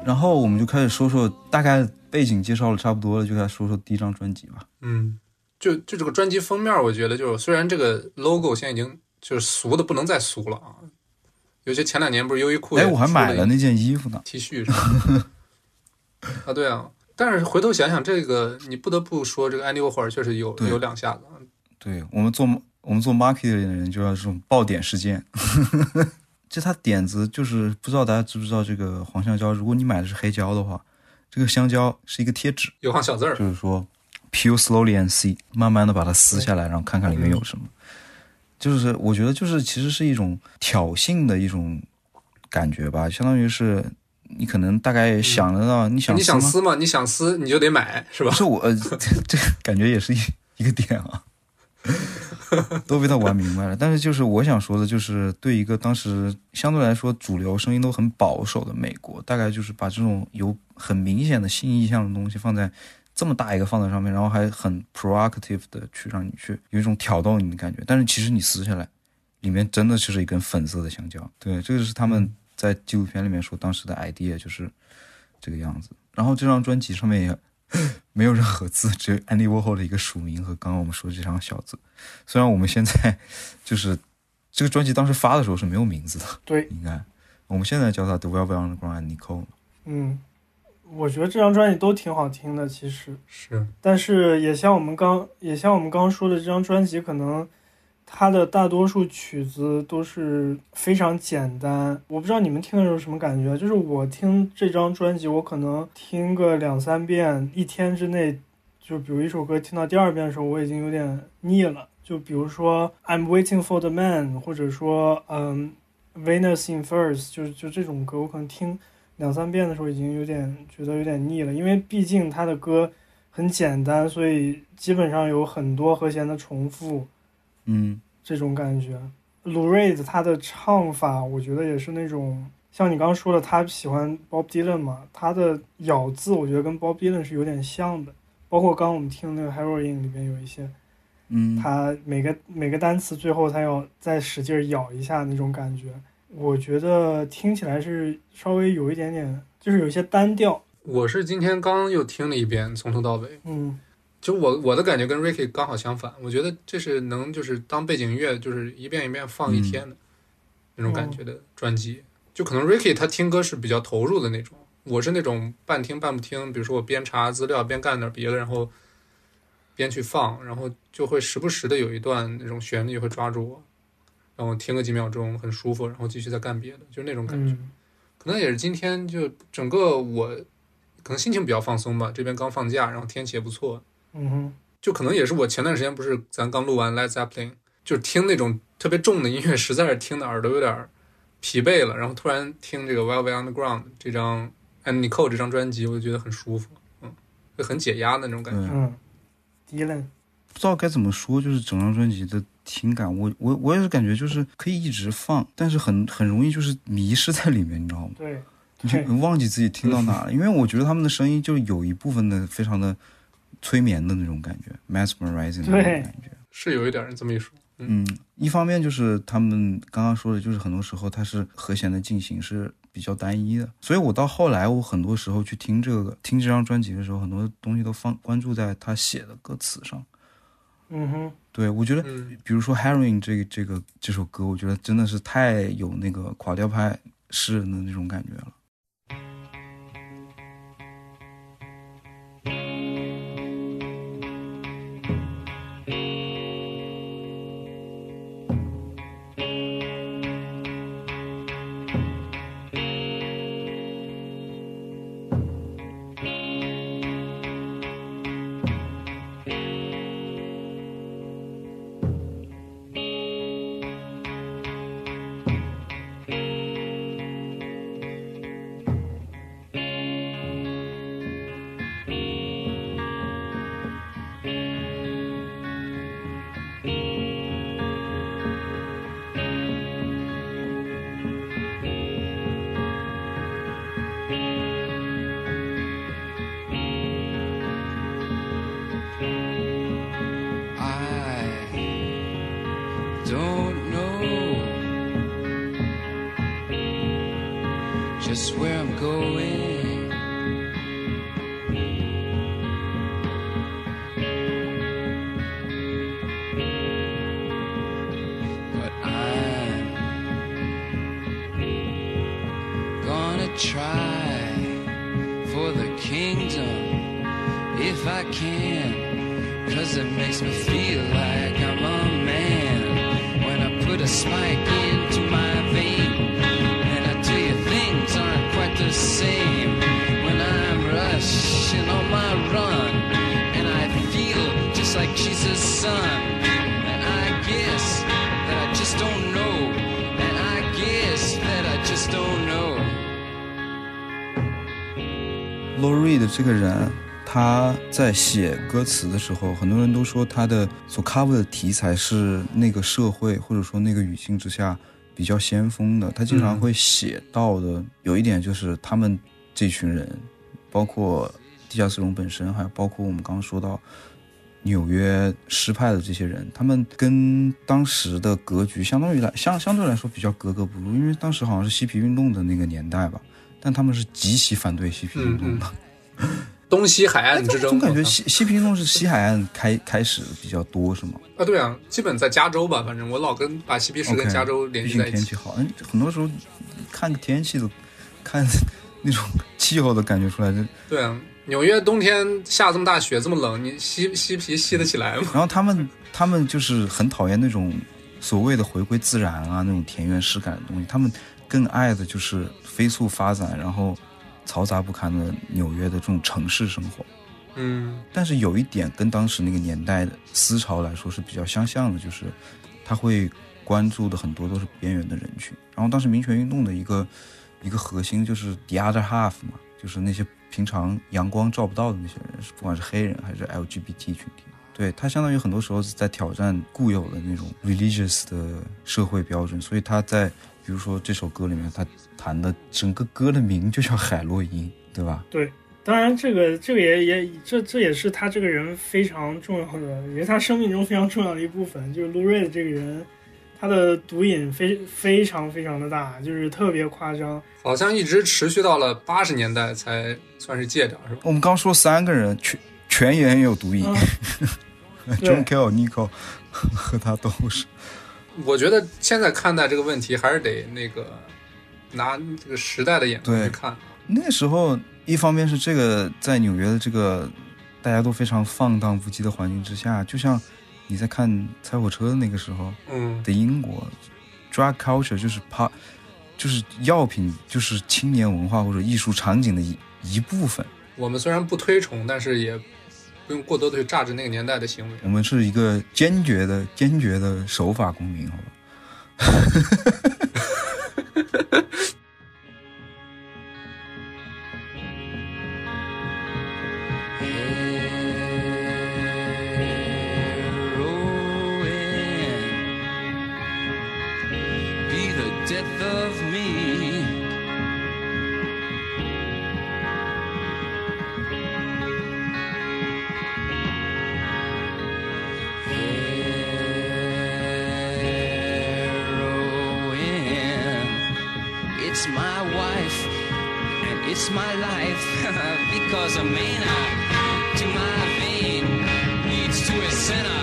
然后我们就开始说说大概背景介绍了差不多了，就开始说说第一张专辑吧。嗯，就就这个专辑封面，我觉得就是虽然这个 logo 现在已经就是俗的不能再俗了啊，尤其前两年不是优衣库哎，我还买了那件衣服呢。T 恤是吧？啊，对啊，但是回头想想，这个你不得不说，这个安迪沃霍尔确实有有两下子啊。对我们做我们做 market 的人就要这种爆点事件。这它点子就是不知道大家知不知道这个黄香蕉，如果你买的是黑胶的话，这个香蕉是一个贴纸，有行小字儿，就是说 peel slowly and see，慢慢的把它撕下来，然后看看里面有什么。就是我觉得就是其实是一种挑衅的一种感觉吧，相当于是你可能大概想得到、你想你想撕吗？你想撕你就得买，是吧不？是我，呃这这感觉也是一一个点啊，都被他玩明白了。但是就是我想说的，就是对一个当时相对来说主流声音都很保守的美国，大概就是把这种有很明显的性意向的东西放在这么大一个放在上面，然后还很 proactive 的去让你去有一种挑逗你的感觉。但是其实你撕下来，里面真的就是一根粉色的香蕉。对，这个是他们在纪录片里面说当时的 idea 就是这个样子。然后这张专辑上面也 没有任何字，只有安迪沃霍的一个署名和刚刚我们说的这张小字。虽然我们现在就是这个专辑当时发的时候是没有名字的，对，应该我们现在叫它 The Velvet Underground and Nicole。嗯，我觉得这张专辑都挺好听的，其实。是，但是也像我们刚也像我们刚刚说的，这张专辑可能它的大多数曲子都是非常简单。我不知道你们听的时候什么感觉，就是我听这张专辑，我可能听个两三遍，一天之内，就比如一首歌听到第二遍的时候，我已经有点腻了。就比如说 I'm waiting for the man，或者说嗯 Venus in Furs，就就这种歌，我可能听两三遍的时候已经有点觉得有点腻了，因为毕竟他的歌很简单，所以基本上有很多和弦的重复，嗯。这种感觉。鲁瑞子他的唱法，我觉得也是那种像你刚刚说的，他喜欢 Bob Dylan 嘛，他的咬字我觉得跟 Bob Dylan 是有点像的，包括刚刚我们听那个 Heroin 里边有一些，嗯，他每个每个单词最后他要再使劲咬一下那种感觉，我觉得听起来是稍微有一点点，就是有一些单调，我是今天刚又听了一遍，从头到尾。嗯就我我的感觉跟 Ricky 刚好相反，我觉得这是能就是当背景音乐，就是一遍一遍放一天的、那种感觉的专辑。就可能 Ricky 他听歌是比较投入的那种，我是那种半听半不听，比如说我边查资料边干点别的，然后边去放，然后就会时不时的有一段那种旋律会抓住我，然后听个几秒钟很舒服，然后继续再干别的，就是那种感觉。嗯可能也是今天就整个我可能心情比较放松吧，这边刚放假，然后天气也不错，嗯哼。就可能也是我前段时间不是咱刚录完 Led Zeppelin，就是听那种特别重的音乐，实在是听的耳朵有点疲惫了，然后突然听这个《Velvet Underground》这张 and Nicole 这张专辑，我就觉得很舒服，嗯，就很解压的那种感觉。嗯，Dylan，不知道该怎么说，就是整张专辑的听感，我我我也是感觉就是可以一直放，但是很很容易就是迷失在里面，你知道吗？对，你就忘记自己听到哪了，因为我觉得他们的声音就有一部分的非常的催眠的那种感觉，mesmerizing 的那种感觉。是有一点这么一说，嗯，一方面就是他们刚刚说的，就是很多时候它是和弦的进行是比较单一的，所以我到后来我很多时候去听这个听这张专辑的时候，很多东西都放关注在他写的歌词上。嗯哼，对我觉得，嗯比如说《Heroin》这个这个这首歌，我觉得真的是太有那个垮掉派诗人的那种感觉了。这个人，他在写歌词的时候，很多人都说他的所 cover 的题材是那个社会或者说那个语境之下比较先锋的。他经常会写到的有一点就是他们这群人，包括地下丝绒本身，还有包括我们刚刚说到纽约诗派的这些人，他们跟当时的格局相当于来相相对来说比较格格不入，因为当时好像是嬉皮运动的那个年代吧，但他们是极其反对嬉皮运动的。东西海岸之争，总感觉西西皮运动是西海岸开开始比较多，是吗？啊，对啊，基本在加州吧，反正我老跟把西皮士跟加州联系在一起。天气好，嗯，很多时候看个天气都 看那种气候都感觉出来。这对啊，纽约冬天下这么大雪，这么冷，你吸吸皮吸得起来吗？然后他们他们就是很讨厌那种所谓的回归自然啊，那种田园诗感的东西，他们更爱的就是飞速发展，然后嘈杂不堪的纽约的这种城市生活。嗯但是有一点跟当时那个年代的思潮来说是比较相像的，就是他会关注的很多都是边缘的人群。然后当时民权运动的一个一个核心就是 the other half 嘛，就是那些平常阳光照不到的那些人，不管是黑人还是 LGBT 群体。对他相当于很多时候是在挑战固有的那种 religious 的社会标准，所以他在比如说这首歌里面，他弹的整个歌的名就叫海洛因，对吧？对，当然这个这个也也这这也是他这个人非常重要的，也是他生命中非常重要的一部分。就是路瑞的这个人，他的毒瘾非非常非常的大，就是特别夸张。好像一直持续到了八十年代才算是戒掉，是吧？我们刚说三个人全全员有毒瘾、对 j o h n Kell、Nico 和他都是。我觉得现在看待这个问题，还是得那个拿这个时代的眼光去看。那时候，一方面是这个在纽约的这个大家都非常放荡不羁的环境之下，就像你在看猜火车的那个时候嗯，的英国，drug culture 就是怕就是药品就是青年文化或者艺术场景的一一部分。我们虽然不推崇，但是也不用过多的去榨汁那个年代的行为。我们是一个坚决的、坚决的守法公民，好吧？my life because a maina to my vein leads to a center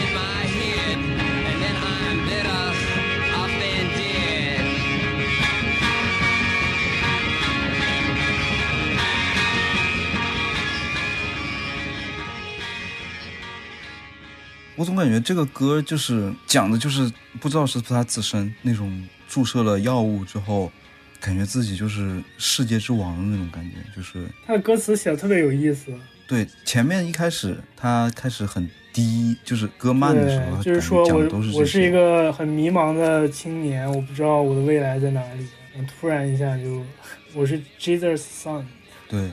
in my head, and then I'm better off than dead. 我总感觉这个歌就是讲的，就是不知道是不是他自身那种注射了药物之后，感觉自己就是世界之王的那种感觉，就是他的歌词写的特别有意思，对前面一开始他开始很低，就是歌慢的时候，就是说我我是一。个很迷茫的青年，我不知道我的未来在哪里，然后突然一下就我是 Jesus Son，对，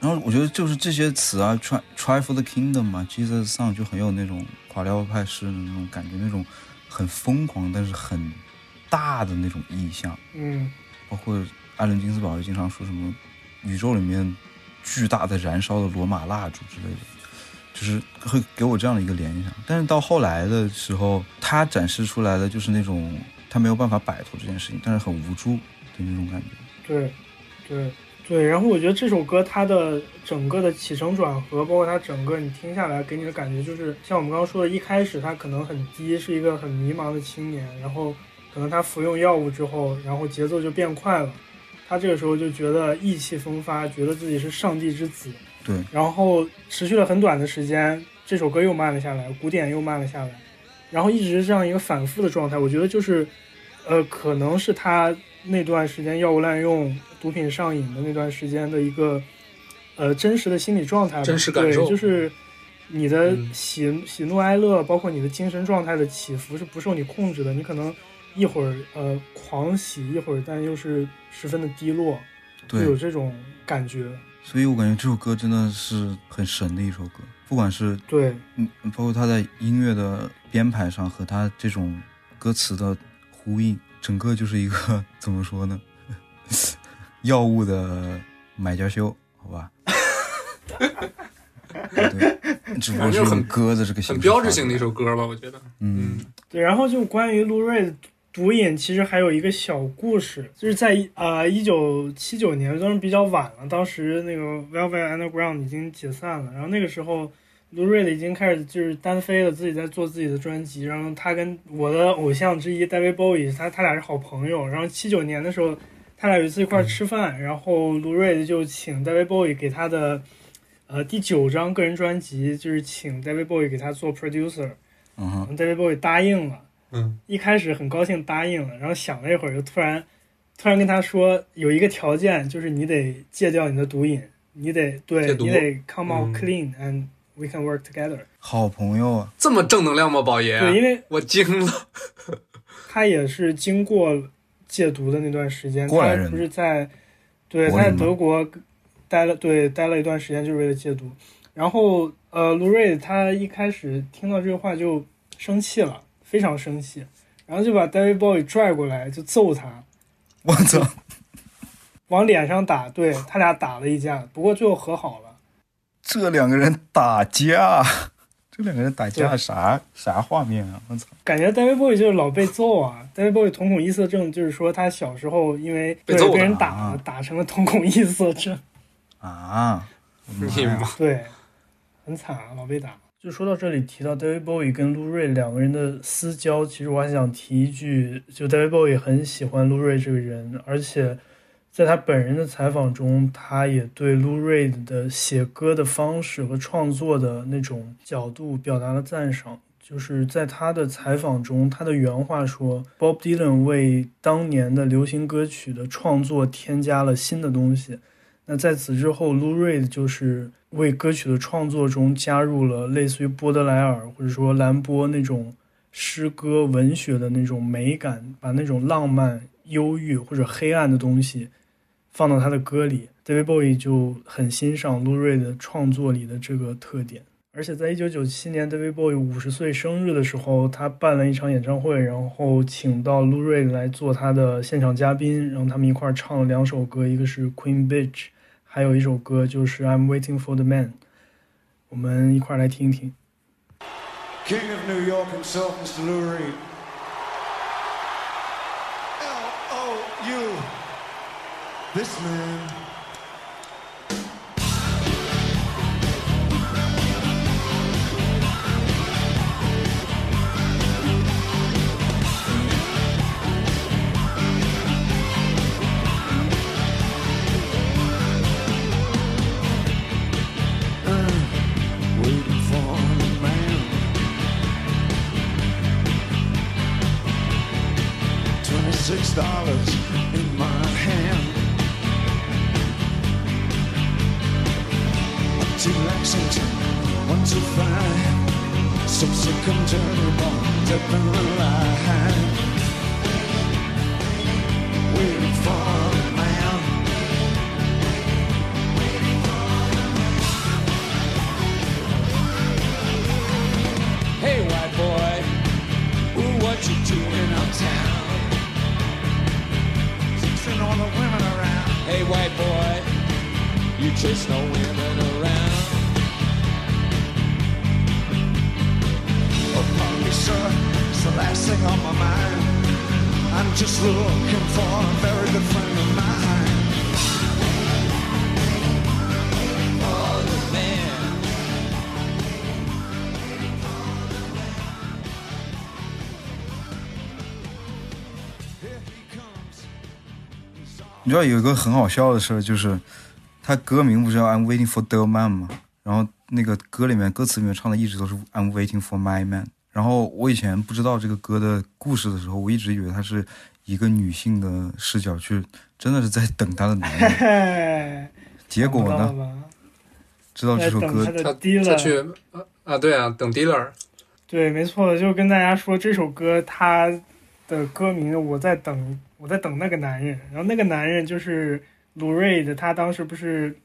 然后我觉得就是这些词啊，try try for the kingdom 嘛，Jesus Song 就很有那种垮掉派式的那种感觉，那种很疯狂但是很大的那种意象。嗯，包括艾伦金斯堡也经常说什么宇宙里面巨大的燃烧的罗马蜡烛之类的，就是会给我这样的一个联想。但是到后来的时候，他展示出来的就是那种他没有办法摆脱这件事情，但是很无助的那种感觉。对，对，对。然后我觉得这首歌它的整个的起承转合，包括它整个你听下来给你的感觉，就是像我们刚刚说的，一开始他可能很低，是一个很迷茫的青年，然后可能他服用药物之后，然后节奏就变快了，他这个时候就觉得意气风发，觉得自己是上帝之子，对，然后持续了很短的时间，这首歌又慢了下来，鼓点又慢了下来，然后一直是这样一个反复的状态。我觉得就是，呃，可能是他那段时间药物滥用、毒品上瘾的那段时间的一个，呃，真实的心理状态吧，真实感受。对，就是你的嗯。喜、喜怒哀乐，包括你的精神状态的起伏是不受你控制的，你可能一会儿呃狂喜，一会儿但又是十分的低落，就对有这种感觉。所以我感觉这首歌真的是很神的一首歌，不管是对，嗯，包括他在音乐的编排上和他这种歌词的呼应，整个就是一个怎么说呢？药物的买家秀，好吧？对，只不过是很歌的这个形式很标志性的一首歌吧，我觉得。嗯，对，然后就关于陆瑞的毒瘾，其实还有一个小故事，就是在啊一九七九年，当然比较晚了，当时那个 Velvet Underground 已经解散了，然后那个时候。卢瑞的已经开始就是单飞了，自己在做自己的专辑。然后他跟我的偶像之一 David Bowie，他他俩是好朋友。然后七九年的时候，他俩有一次一块吃饭，然后卢瑞就请 David Bowie 给他的呃第九张个人专辑，就是请 David Bowie 给他做 producer。嗯哼，David Bowie 答应了，嗯，一开始很高兴答应了，然后想了一会儿，就突然突然跟他说有一个条件，就是你得戒掉你的毒瘾，你得对你得 come out 嗯 clean、and we can work together。好朋友啊，这么正能量吗，宝爷？对，因为我惊了。他也是经过戒毒的那段时间，过来人他不是在对他在德国待了对待了一段时间，就是为了戒毒。然后呃，卢瑞他一开始听到这个话就生气了，非常生气，然后就把 David Bowie 拽过来就揍他，我操！往脸上打，对他俩打了一架，不过最后和好了。这两个人打架，这两个人打架啥啥画面啊！我操！感觉 David Bowie 就是老被揍啊，David Bowie 瞳孔异色症，就是说他小时候因为对被揍被人打啊打成了瞳孔异色症。啊，我的妈你妈！对，很惨啊，老被打。就说到这里，提到 David Bowie 跟 Lou r e 两个人的私交，其实我还想提一句，就 David Bowie 很喜欢 Lou r e 这个人，而且在他本人的采访中，他也对 Lou r e 的写歌的方式和创作的那种角度表达了赞赏。就是在他的采访中，他的原话说：“Bob Dylan 为当年的流行歌曲的创作添加了新的东西。”那在此之后，Lou Reed 就是为歌曲的创作中加入了类似于波德莱尔或者说兰波那种诗歌文学的那种美感，把那种浪漫、忧郁或者黑暗的东西放到他的歌里。David Bowie 就很欣赏 Lou Reed 的创作里的这个特点。而且在一九九七年 David Bowie 五十岁生日的时候，他办了一场演唱会，然后请到 Lou Reed 来做他的现场嘉宾，然后他们一块儿唱了两首歌，一个是 Queen Beach 还有一首歌就是 I'm Waiting for the Man。我们一块儿来听一听。 King of New York himself, Mr. Lou Reed. L O you, this man. 你知道有一个很好笑的事儿，就是他歌名不是叫 I'm waiting for the man 吗？然后那个歌里面歌词里面唱的一直都是 I'm waiting for my man。然后我以前不知道这个歌的故事的时候，我一直以为他是一个女性的视角去，真的是在等她的男人。嘿，结果呢？知道这首歌他的他 dealer 他去啊啊，对啊，等 dealer，对，没错，就跟大家说这首歌它的歌名我在等，我在等那个男人，然后那个男人就是鲁瑞的，他当时不是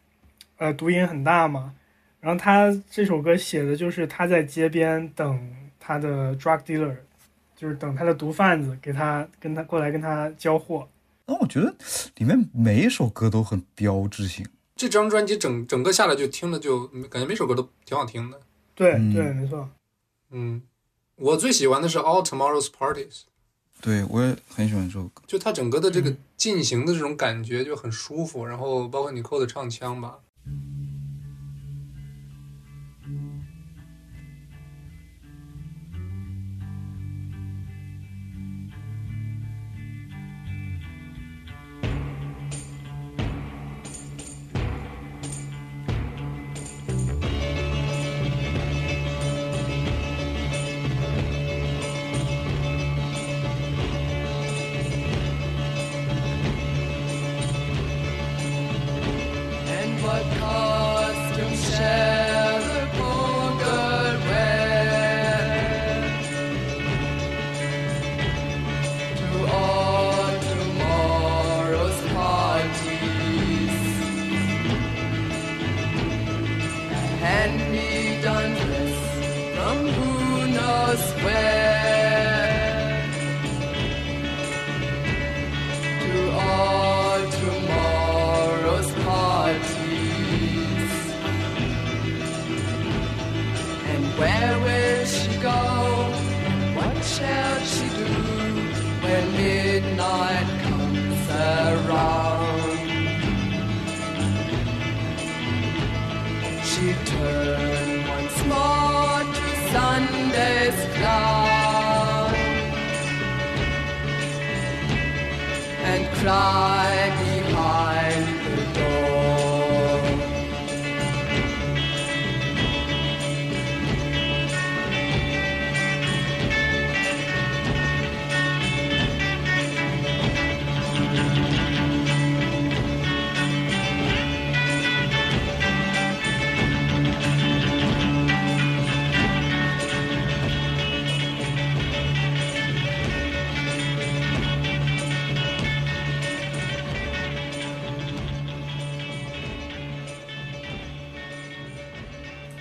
呃毒瘾很大嘛，然后他这首歌写的就是他在街边等他的 drug dealer，就是等他的毒贩子给他跟他过来跟他交货。那我觉得里面每一首歌都很标志性。这张专辑整整个下来就听着就感觉每首歌都挺好听的。对、嗯对，没错。嗯，我最喜欢的是 All Tomorrow's Parties，对我也很喜欢这首歌。就它整个的这个进行的这种感觉就很舒服，然后包括你扣的唱腔吧。嗯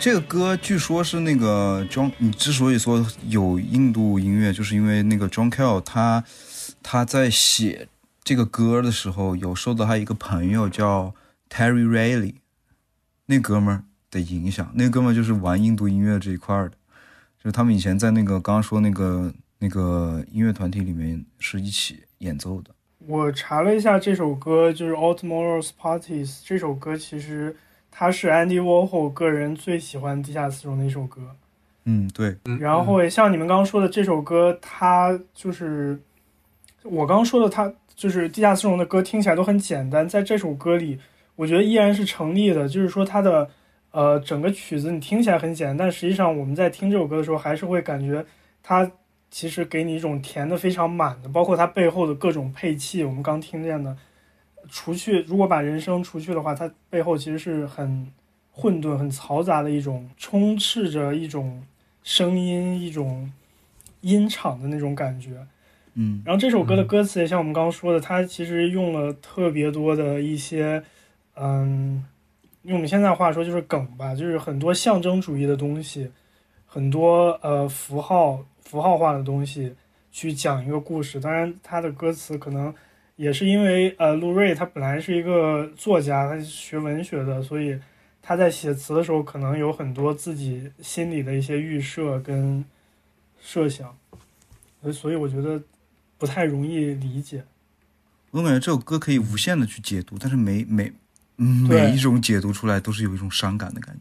这个歌据说是那个庄你之所以说有印度音乐，就是因为那个 John Cale 他他在写这个歌的时候，有受到他一个朋友叫 Terry Riley 那哥们儿的影响。那哥们儿就是玩印度音乐这一块的，就是他们以前在那个刚刚说那个那个音乐团体里面是一起演奏的。我查了一下这首歌，就是《All Tomorrow's Parties》这首歌，其实它是 Andy Warhol 个人最喜欢地下丝绒的一首歌。嗯，对，然后也像你们刚刚说的这首歌，它就是我刚刚说的，它就是地下丝绒的歌听起来都很简单，在这首歌里，我觉得依然是成立的。就是说它的呃整个曲子你听起来很简单，但实际上我们在听这首歌的时候，还是会感觉它其实给你一种填的非常满的，包括它背后的各种配器，我们刚听见的，除去如果把人声除去的话，它背后其实是很混沌、很嘈杂的一种，充斥着一种声音、一种音场的那种感觉。嗯然后这首歌的歌词也像我们刚刚说的，它其实用了特别多的一些，嗯，用我们现在话说就是梗吧，就是很多象征主义的东西，很多呃符号符号化的东西去讲一个故事。当然，它的歌词可能也是因为呃陆瑞他本来是一个作家，他是学文学的，所以他在写词的时候可能有很多自己心里的一些预设跟设想，所以我觉得不太容易理解。我感觉这首歌可以无限的去解读，但是每每嗯每一种解读出来都是有一种伤感的感觉。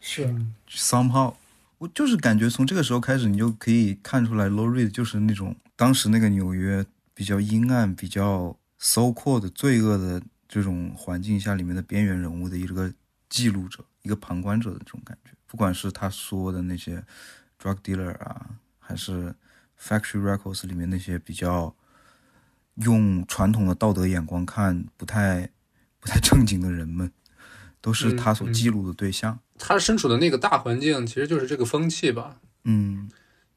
是，somehow，我就是感觉从这个时候开始，你就可以看出来 Reed 就是那种当时那个纽约比较阴暗、比较 so 的罪恶的这种环境下里面的边缘人物的一个记录者、一个旁观者的这种感觉。不管是他说的那些 drug dealer 啊，还是 Factory Records 里面那些比较用传统的道德眼光看不太不太正经的人们，都是他所记录的对象。他身处的那个大环境，其实就是这个风气吧。嗯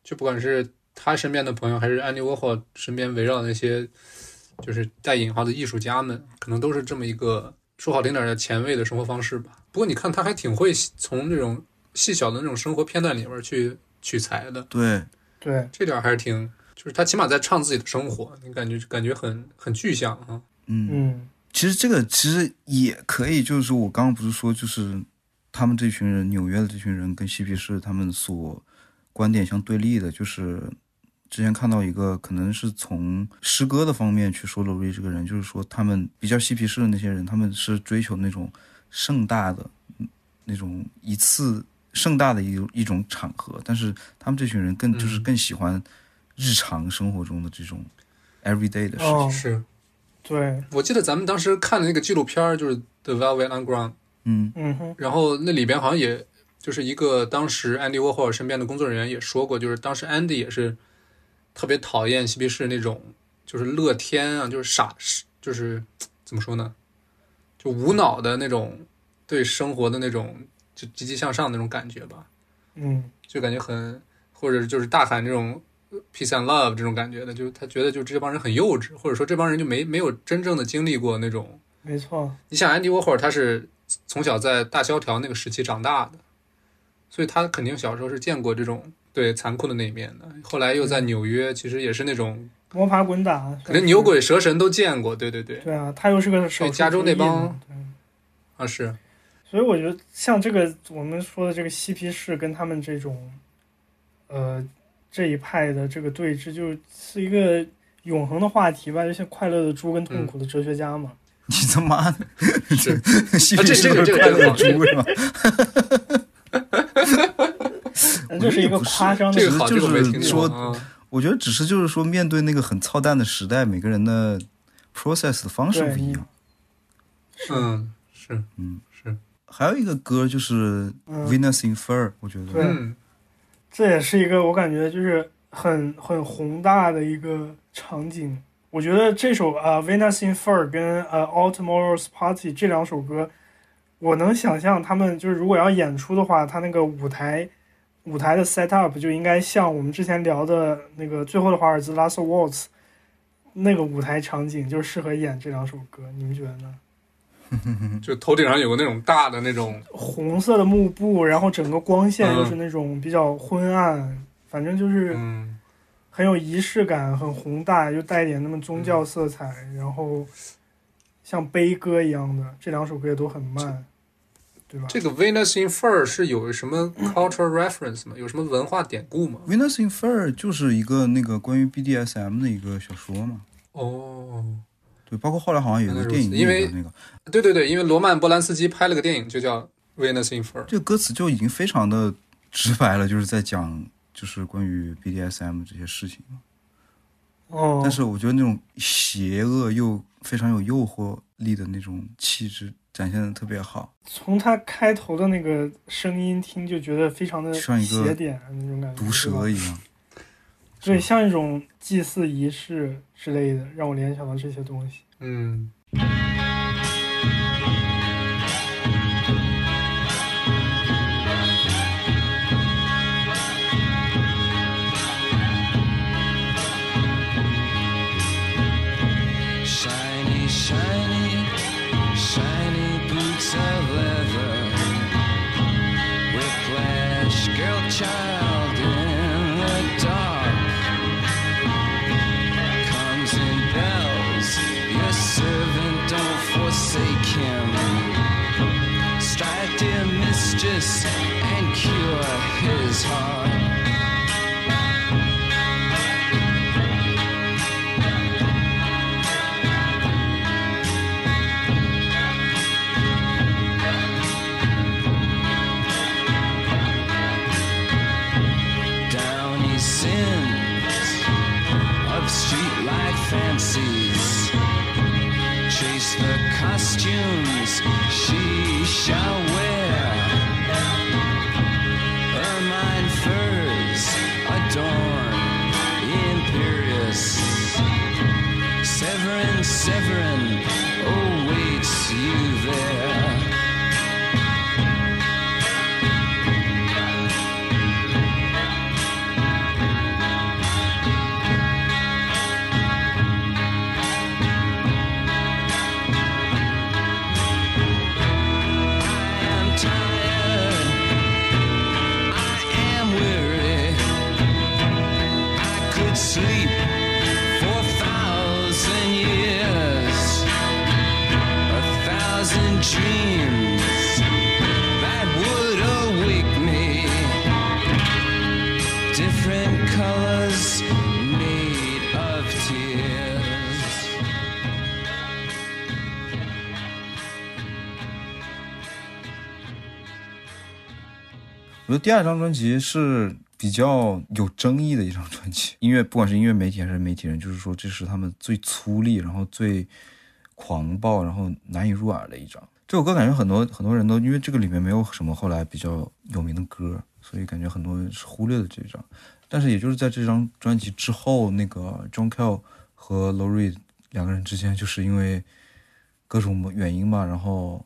就不管是他身边的朋友，还是安迪沃霍身边围绕的那些，就是带引号的艺术家们，可能都是这么一个说好听点儿的前卫的生活方式吧。不过你看，他还挺会从那种细小的那种生活片段里边去取材的，对，对，这点还是挺，就是他起码在唱自己的生活，你感觉感觉很很具象啊。嗯，嗯其实这个其实也可以，就是说我刚刚不是说，就是他们这群人，纽约的这群人跟嬉皮士他们所观点相对立的，就是之前看到一个可能是从诗歌的方面去说罗瑞这个人，就是说他们比较嬉皮士的那些人，他们是追求那种盛大的嗯那种一次盛大的一一种场合，但是他们这群人更就是更喜欢日常生活中的这种 everyday 的事情。哦，是对，我记得咱们当时看的那个纪录片就是《The Velvet Underground》，嗯。嗯哼，然后那里边好像也就是一个当时安迪沃霍尔身边的工作人员也说过，就是当时安迪也是特别讨厌嬉皮士那种就是乐天啊，就是傻，就是怎么说呢，就无脑的那种对生活的那种就积极向上的那种感觉吧，嗯就感觉很或者就是大喊这种 peace and love 这种感觉的，就他觉得就这帮人很幼稚，或者说这帮人就没没有真正的经历过那种。没错，你想安迪沃霍尔他是从小在大萧条那个时期长大的，所以他肯定小时候是见过这种对残酷的那一面的。后来又在纽约，其实也是那种摸爬滚打，可能牛鬼蛇神都见过。对对对，对啊，他又是个对加州那帮啊是，所以我觉得像这个我们说的这个嬉皮士跟他们这种，呃，这一派的这个对峙，就是一个永恒的话题吧，就像快乐的猪跟痛苦的哲学家嘛。你他妈的是 嬉啊这皮士快乐猪是吧？但这是一个夸张的这个好，就是说啊。我觉得只是就是说，面对那个很操蛋的时代，每个人的 process 的方式不一样。嗯，是嗯是，还有一个歌就是嗯 Venus in Fur，我觉得对嗯这也是一个我感觉就是很很宏大的一个场景。我觉得这首啊、呃《Venus in Fur》跟呃《All Tomorrow's Party》这两首歌，我能想象他们就是如果要演出的话，他那个舞台舞台的 set up 就应该像我们之前聊的那个《最后的华尔兹》（Last Waltz） 那个舞台场景，就适合演这两首歌。你们觉得呢？就头顶上有个那种大的那种，红色的幕布，然后整个光线嗯又是那种比较昏暗，反正就是嗯，很有仪式感，很宏大，又带一点那么宗教色彩，然后像悲歌一样的。这两首歌也都很慢，对吧？这个 Venus in Fur 是有什么 cultural reference 吗？有什么文化典故吗？Venus in Fur 就是一个那个关于 BDSM 的一个小说嘛。哦，对，包括后来好像有个电影因为那个，对对对，因为罗曼·波兰斯基拍了个电影，就叫《Venus in Fur》。这个歌词就已经非常的直白了，就是在讲就是关于 BDSM 这些事情。哦，但是我觉得那种邪恶又非常有诱惑力的那种气质展现的特别好。从他开头的那个声音听就觉得非常的像一个邪典那种感觉，毒蛇一样。对，像一种祭祀仪式之类的，让我联想到这些东西。嗯。Of leather. Whiplash, girl child costumes. She shall 我觉得第二张专辑是比较有争议的一张专辑，音乐不管是音乐媒体还是媒体人，就是说这是他们最粗粝，然后最狂暴，然后难以入耳的一张。这首歌感觉很多很多人都因为这个里面没有什么后来比较有名的歌，所以感觉很多人是忽略了这张。但是也就是在这张专辑之后，那个 John Cale 和 Lori 两个人之间就是因为各种原因吧，然后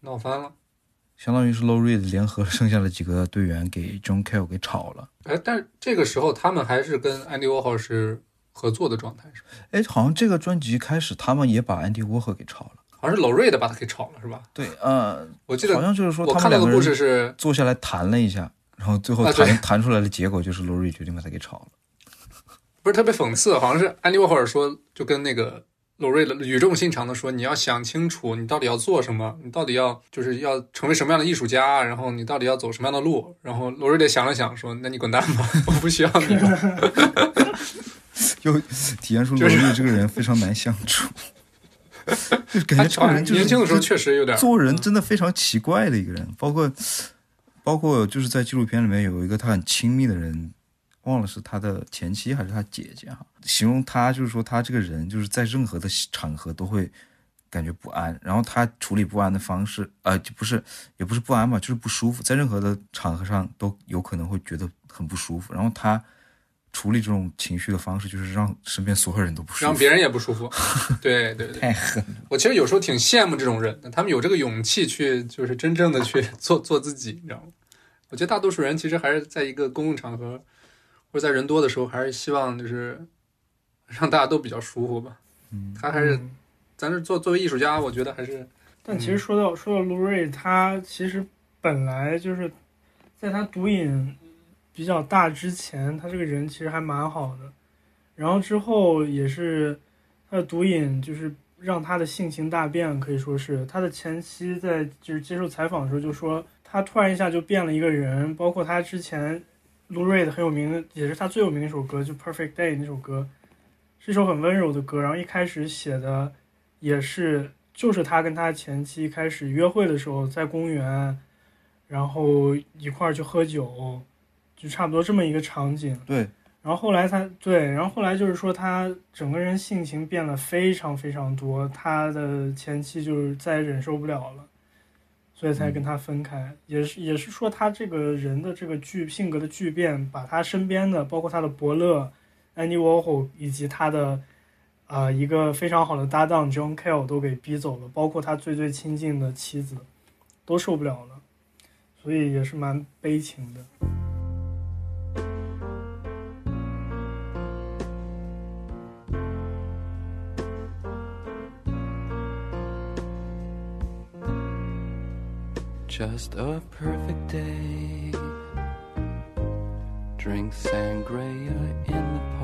闹翻了。相当于是 Low Reed 联合剩下的几个队员给 John Cale 给炒了。哎，但是这个时候他们还是跟 Andy Warhol 是合作的状态，是吧？哎，好像这个专辑开始他们也把 Andy Warhol 给炒了。好像是 Low Reed 把他给炒了，是吧？对，呃，我记得好像就是说我他看到的故事是坐下来谈了一下，然后最后啊谈、对谈出来的结果就是 Low Reed 决定把他给炒了。不是特别讽刺，好像是安迪沃霍尔说，就跟那个罗瑞的语重心长的说，你要想清楚，你到底要做什么，你到底要就是要成为什么样的艺术家，然后你到底要走什么样的路。然后罗瑞得想了想说，那你滚蛋吧，我不需要你了。就体现出是 Reed 这个人非常难相处，就是感觉这个人就是年轻的时候确实有点做人真的非常奇怪的一个人，包括包括就是在纪录片里面有一个他很亲密的人，忘了是他的前妻还是他姐姐哈，形容他就是说他这个人就是在任何的场合都会感觉不安，然后他处理不安的方式，呃，就不是也不是不安吧，就是不舒服，在任何的场合上都有可能会觉得很不舒服，然后他处理这种情绪的方式就是让身边所有人都不舒服，让别人也不舒服。对对对，太狠了。我其实有时候挺羡慕这种人的，他们有这个勇气去，就是真正的去做 做自己，你知道吗？我觉得大多数人其实还是在一个公共场合或者在人多的时候，还是希望就是让大家都比较舒服吧。嗯，他还是，咱是作作为艺术家，我觉得还是，但其实说到说到卢瑞，他其实本来就是在他毒瘾比较大之前，他这个人其实还蛮好的。然后之后也是他的毒瘾，就是让他的性情大变，可以说是他的前妻在就是接受采访的时候就说，他突然一下就变了一个人，包括他之前卢瑞的很有名的，也是他最有名的一首歌，就《Perfect Day》那首歌，是一首很温柔的歌。然后一开始写的也是，就是他跟他前妻开始约会的时候，在公园，然后一块儿去喝酒，就差不多这么一个场景。对，然后后来他对，然后后来就是说他整个人性情变了非常非常多，他的前妻就是再也忍受不了了，所以才跟他分开。也是也是说他这个人的这个巨性格的巨变，把他身边的包括他的伯乐 Andy Warhol 以及他的啊、呃一个非常好的搭档 John Cale 都给逼走了，包括他最最亲近的妻子都受不了了，所以也是蛮悲情的。Just a perfect day. Drink sangria in the park.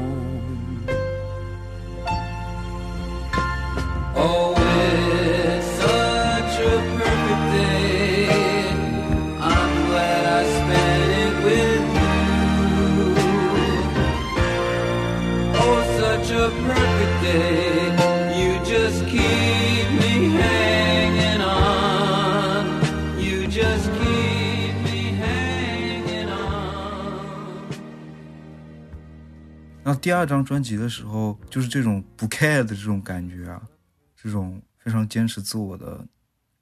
然后第二张专辑的时候，就是这种不 care 的这种感觉啊，这种非常坚持自我的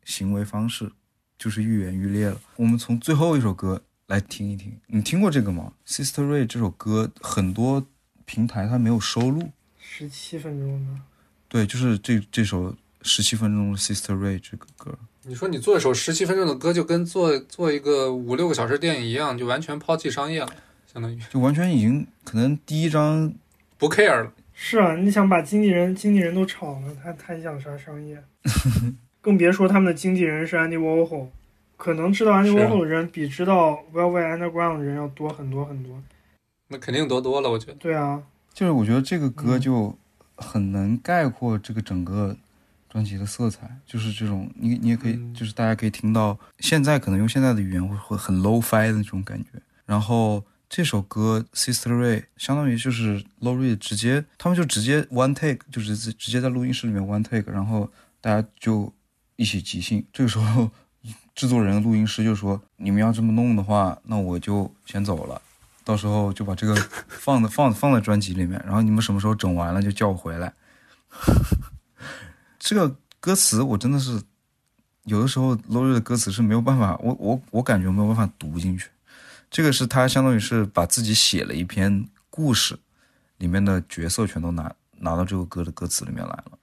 行为方式，就是愈演愈烈了。我们从最后一首歌来听一听，你听过这个吗？Sister Ray 这首歌很多平台它没有收录，十七分钟的，对，就是这这首十七分钟的 Sister Ray 这个歌，你说你做一首十七分钟的歌，就跟做做一个五六个小时电影一样，就完全抛弃商业了，相当于就完全已经可能第一张不 care 了。是啊，你想把经纪人经纪人都炒了，他他想啥商业？更别说他们的经纪人是 Andy Warhol，可能知道 Andy Warhol 的人比知道 Velvet Underground 的人要多很多很多。那肯定多多了，我觉得。对啊，就是我觉得这个歌就很能概括这个整个专辑的色彩，就是这种你你也可以，嗯就是大家可以听到，现在可能用现在的语言会会很 low fi 的那种感觉。然后这首歌 Sister Ray 相当于就是 Lori 直接，他们就直接 one take，就是直直接在录音室里面 one take，然后大家就一起即兴。这个时候制作人、录音师就说：“你们要这么弄的话，那我就先走了。”到时候就把这个放的放放在专辑里面，然后你们什么时候整完了就叫我回来。这个歌词我真的是有的时候 l o r i 的歌词是没有办法，我我我感觉没有办法读进去。这个是他相当于是把自己写了一篇故事里面的角色全都拿拿到这首歌的歌词里面来了。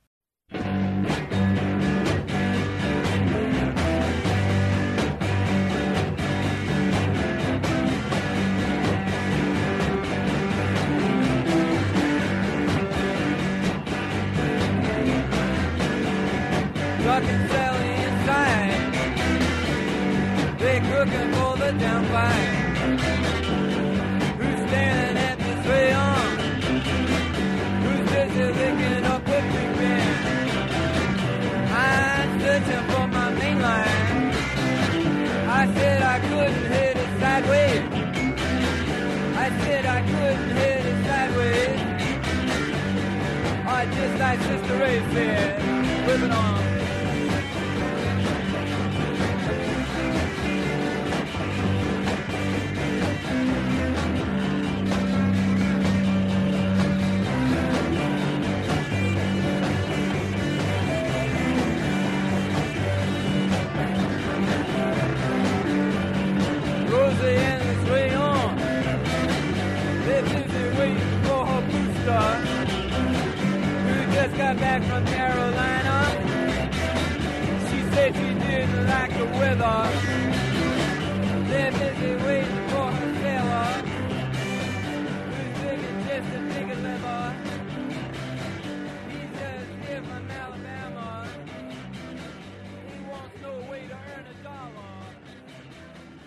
Like Sister Ray said, whip it on.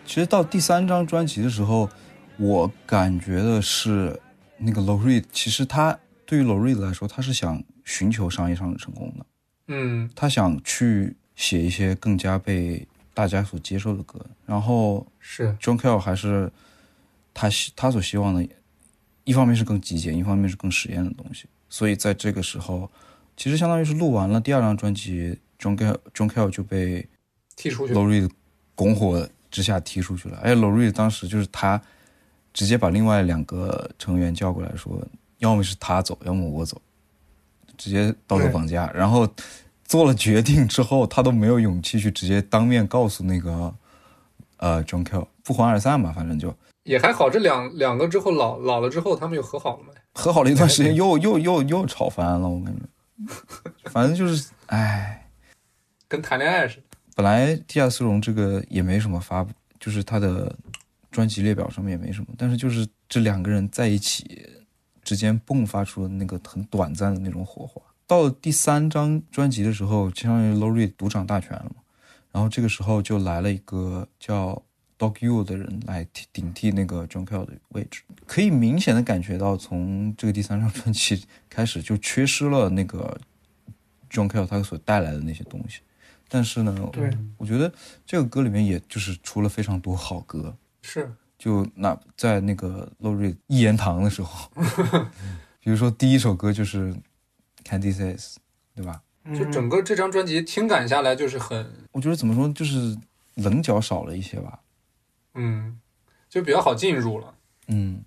其实到第三张专辑的时候，我感觉的是那个 Laurie，其实他对于 Laurie 来说，他是想。寻求商业上的成功的，嗯他想去写一些更加被大家所接受的歌。然后是 John Cale 还是他希他所希望的，一方面是更极简，一方面是更实验的东西。所以在这个时候，其实相当于是录完了第二张专辑，John Cale John Cale 就被踢出去 l o r e 拱火之下踢出去了。而且 l o r e 当时就是他直接把另外两个成员叫过来说，要么是他走，要么我走，直接道德绑架。然后做了决定之后，他都没有勇气去直接当面告诉那个呃 John Cale 不欢而散吧，反正就也还好，这两两个之后老老了之后，他们又和好了嘛。和好了一段时间，又又又又吵翻了，我感觉，反正就是唉。跟谈恋爱似的。本来地下丝绒这个也没什么发布，就是他的专辑列表上面也没什么，但是就是这两个人在一起之间迸发出的那个很短暂的那种火花。到了第三张专辑的时候，相当于 l o r i 独掌大权了嘛，然后这个时候就来了一个叫 Dog U 的人来替顶替那个 John Cale 的位置，可以明显的感觉到，从这个第三张专辑开始就缺失了那个 John Cale 他所带来的那些东西。但是呢，对我觉得这个歌里面也就是出了非常多好歌，是就那在那个洛瑞一言堂的时候，比如说第一首歌就是 Candy Says，对吧？就整个这张专辑听感下来就是很，我觉得怎么说，就是棱角少了一些吧。嗯，就比较好进入了，嗯，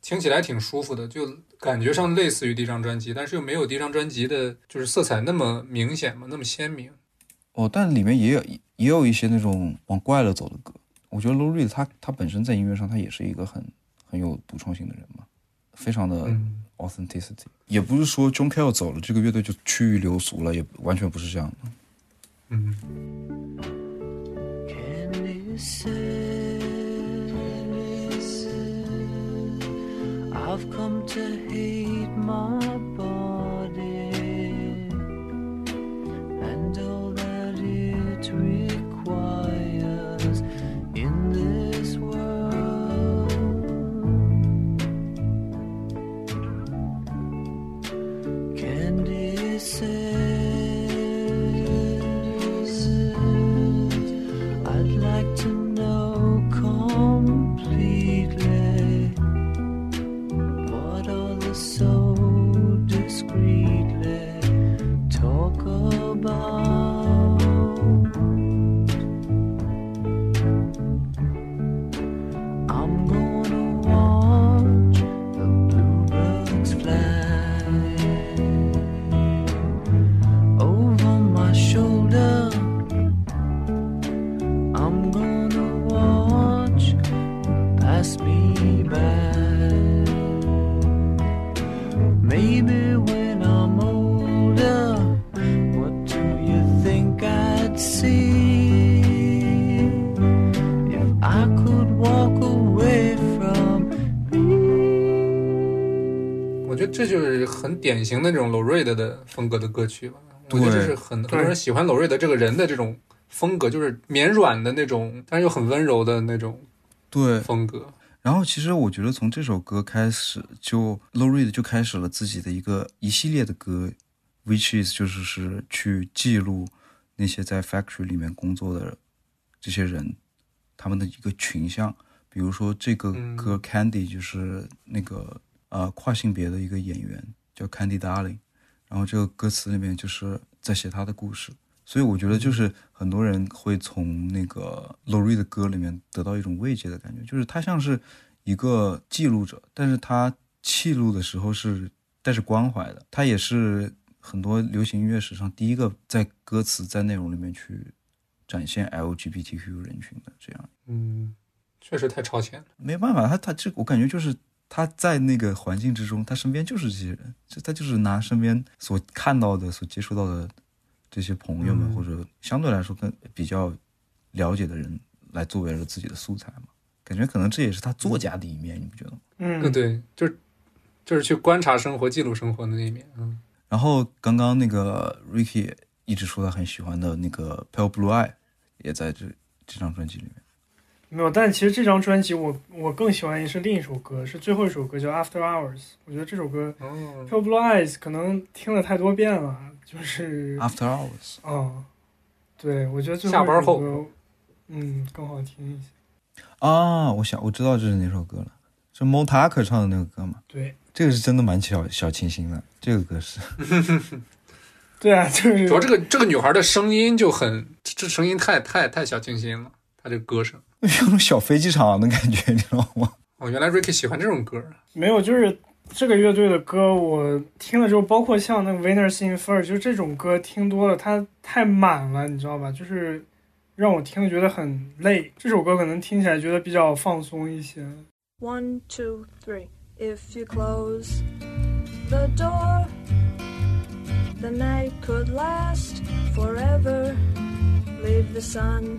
听起来挺舒服的，就感觉上类似于第一张专辑，但是又没有第一张专辑的，就是色彩那么明显嘛，那么鲜明。哦，但里面也有也有一些那种往怪了走的歌。我觉得 Reed 他他本身在音乐上他也是一个很很有独创性的人嘛，非常的嗯 authenticity。也不是说 John Cale 走了，这个乐队就趋于流俗了，也完全不是这样的。嗯 I've come to hate my 典型的这种 Low Reed 的风格的歌曲吧。我觉得这是很很多人喜欢 Low Reed 这个人的这种风格，就是绵软的那种，但是又很温柔的那种对风格。然后其实我觉得从这首歌开始，就 Low Reed 就开始了自己的一个一系列的歌，which is 就是是去记录那些在 factory 里面工作的这些人，他们的一个群像。比如说这个歌 Candy 就是那个呃跨性别的一个演员叫 Candy Darling，然后这个歌词里面就是在写他的故事。所以我觉得就是很多人会从那个 Lori 的歌里面得到一种慰藉的感觉，就是他像是一个记录者，但是他记录的时候是带着关怀的。他也是很多流行音乐史上第一个在歌词在内容里面去展现 LGBTQ 人群的这样。嗯，确实太超前了。没办法，他他这我感觉就是他在那个环境之中，他身边就是这些人，就他就是拿身边所看到的、所接触到的这些朋友们，嗯或者相对来说更比较了解的人，来作为了自己的素材嘛。感觉可能这也是他作家的一面，你不觉得吗？嗯，对，就是就是去观察生活、记录生活的那一面。嗯，然后刚刚那个 Ricky 一直说他很喜欢的那个 Pale Blue Eye，也在这这张专辑里面。没有，但其实这张专辑我我更喜欢的是另一首歌，是最后一首歌叫《After Hours》。我觉得这首歌《哦 Pale Blue Eyes》可能听了太多遍了，就是，After Hours，嗯，对，我觉得最后下班后一首歌，嗯，更好听一些。啊，我想我知道这是哪首歌了，是 Mo Tucker 唱的那个歌吗？对，这个是真的蛮小小清新的，这个歌是。对啊，就是主要这个这个女孩的声音就很，这这声音太太太小清新了，她这个歌声。有种小飞机场的感觉，你知道吗？哦，原来 Ricky 喜欢这种歌。没有，就是这个乐队的歌，我听了之后，包括像那个 Winners in Fur，就是这种歌听多了，它太满了，你知道吧？就是让我听了觉得很累。这首歌可能听起来觉得比较放松一些。One, two, three. If you close the door, the night could last forever. Leave the sun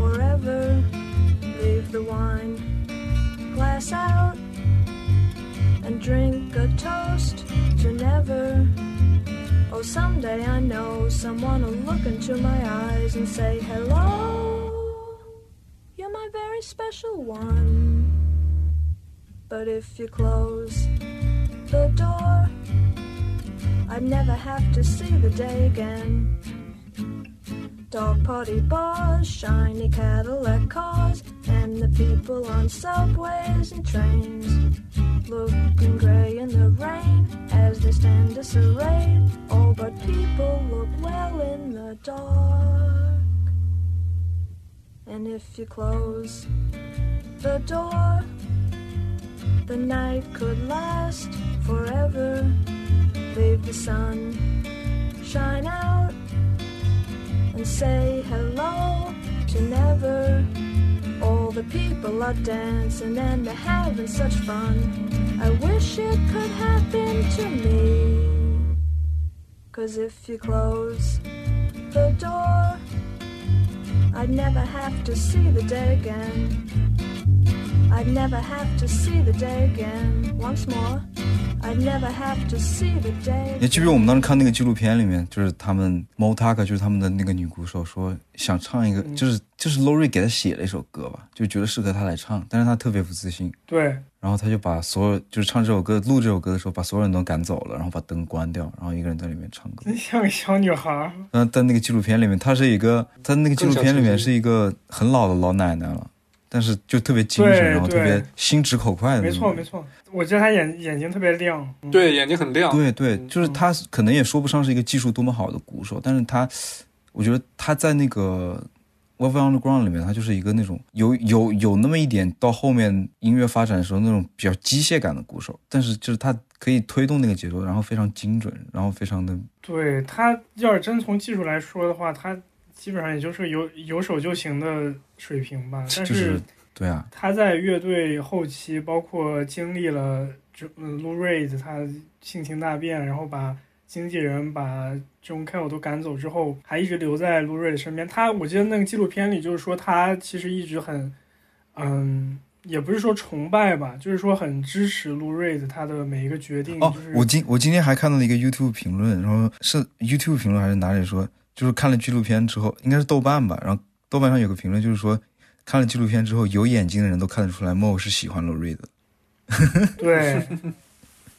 forever. Leave the wine glass out and drink a toast to never. Oh, someday I know someone will look into my eyes and say, Hello, you're my very special one. But if you close the door, I'd never have to see the day again. Dog party bars, shiny Cadillac cars, and the people on subways and trains. Looking grey in the rain as they stand disarrayed. All but people look well in the dark. And if you close the door, the night could last forever. Leave the sun shine out and say hello to never. All the people are dancing and they're having such fun. I wish it could happen to me. Cause if you close the door, I'd never have to see the day again. I'd never have to see the day again once more. I'd never have to see the day. 你记不记得我们当时看那个纪录片里面，就是他们 Mo Tucker 就是他们的那个女鼓手说想唱一个，就是就是 Lori 给他写了一首歌吧，就觉得适合他来唱，但是他特别不自信，对，然后他就把所有就是唱这首歌、录这首歌的时候，把所有人都赶走了，然后把灯关掉，然后一个人在里面唱歌。真像个小女孩儿。那在那个纪录片里面，她是一个，在那个纪录片里面是一个很老的老奶奶了，但是就特别精神，然后特别心直口快的那没。错没错，我觉得他眼眼睛特别亮。嗯对，眼睛很亮。对对，就是他可能也说不上是一个技术多么好的鼓手，但是他，我觉得他在那个 Love Underground 里面，他就是一个那种有有有那么一点到后面音乐发展的时候那种比较机械感的鼓手，但是就是他可以推动那个节奏，然后非常精准，然后非常的对他要是真从技术来说的话，他基本上也就是有有手就行的水平吧。但就是对啊，他在乐队后期，包括经历了这嗯 Lou Reed 他性情大变，然后把经纪人把 John Cale 都赶走之后，还一直留在 Lou Reed 身边。他我记得那个纪录片里就是说，他其实一直很嗯。也不是说崇拜吧，就是说很支持 Lou Reed 他的每一个决定。哦就是，我今我今天还看到了一个 YouTube 评论，然后是 YouTube 评论还是哪里说，就是看了纪录片之后，应该是豆瓣吧，然后豆瓣上有个评论就是说，看了纪录片之后，有眼睛的人都看得出来 Mo 是喜欢 Lou Reed 的。对，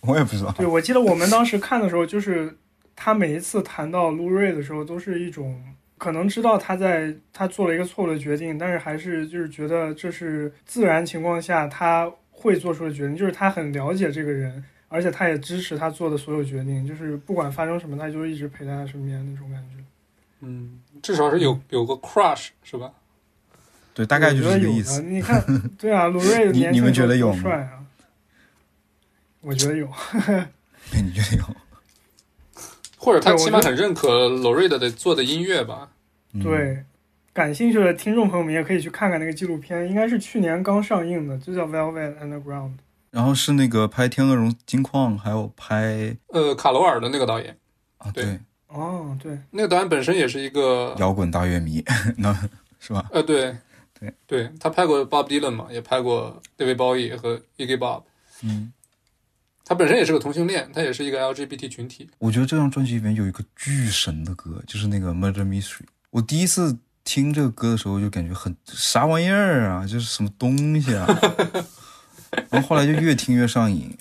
我也不知道。对，我记得我们当时看的时候，就是他每一次谈到 Lou Reed 的时候，都是一种可能知道他在他做了一个错误的决定，但是还是就是觉得这是自然情况下他会做出的决定，就是他很了解这个人，而且他也支持他做的所有决定，就是不管发生什么，他就一直陪在他身边那种感觉。嗯，至少是有有个 crush 是吧？对，大概就是这个意思。你看，对啊，罗瑞的时候你们觉得有吗帅啊？我觉得有。你觉得有？或者他起码很认可 Loretta 的做的音乐吧？嗯对，感兴趣的听众朋友们也可以去看看那个纪录片，应该是去年刚上映的，就叫《Velvet Underground》。然后是那个拍《天鹅绒金矿》，还有拍呃，卡罗尔的那个导演，啊，对对，哦，对，那个导演本身也是一个 摇滚大乐迷，那是吧？呃，对，对，对他拍过 Bob Dylan 嘛，也拍过 David Bowie 和 Iggy Bob。嗯，他本身也是个同性恋，他也是一个 LGBT 群体。我觉得这张专辑里面有一个巨神的歌，就是那个《Murder Mystery》。我第一次听这个歌的时候，就感觉很啥玩意儿啊，就是什么东西啊？然后后来就越听越上瘾。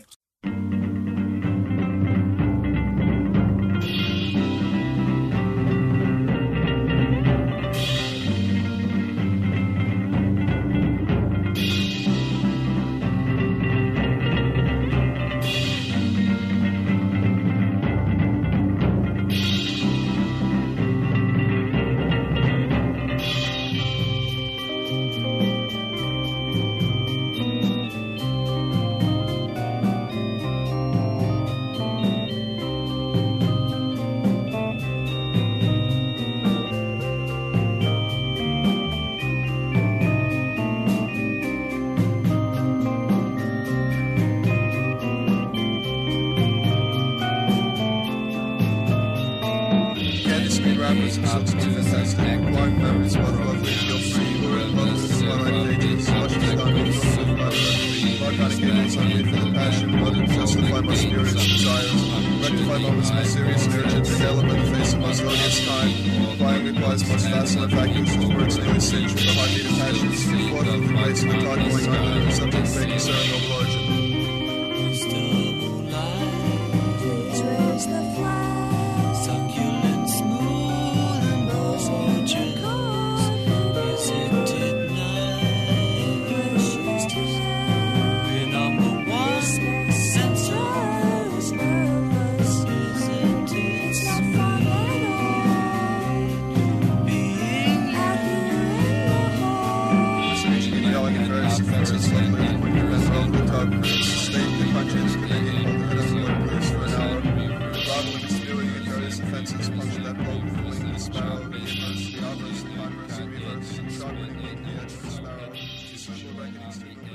order of mice and the gargoyle man, subject being certain obliged.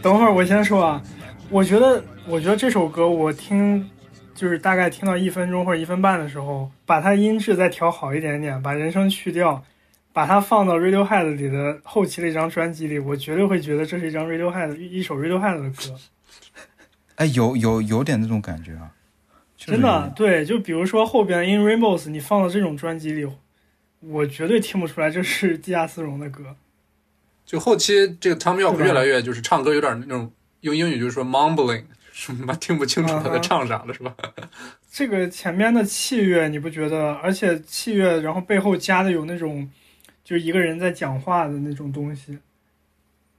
等会儿我先说啊，我觉得，我觉得这首歌我听，就是大概听到一分钟或者一分半的时候，把它音质再调好一点点，把人声去掉，把它放到 Radiohead 里的后期的一张专辑里，我绝对会觉得这是一张 Radiohead 一首 Radiohead 的歌。哎，有有有点那种感觉啊，真的，对，就比如说后边 In Rainbows，你放到这种专辑里，我绝对听不出来这是地下丝绒的歌。就后期这个 Tom York 越来越就是唱歌有点那种用英语就是说 mumbling，什么听不清楚他在唱啥了是吧？这个前面的器乐你不觉得？而且器乐，然后背后加的有那种，就一个人在讲话的那种东西，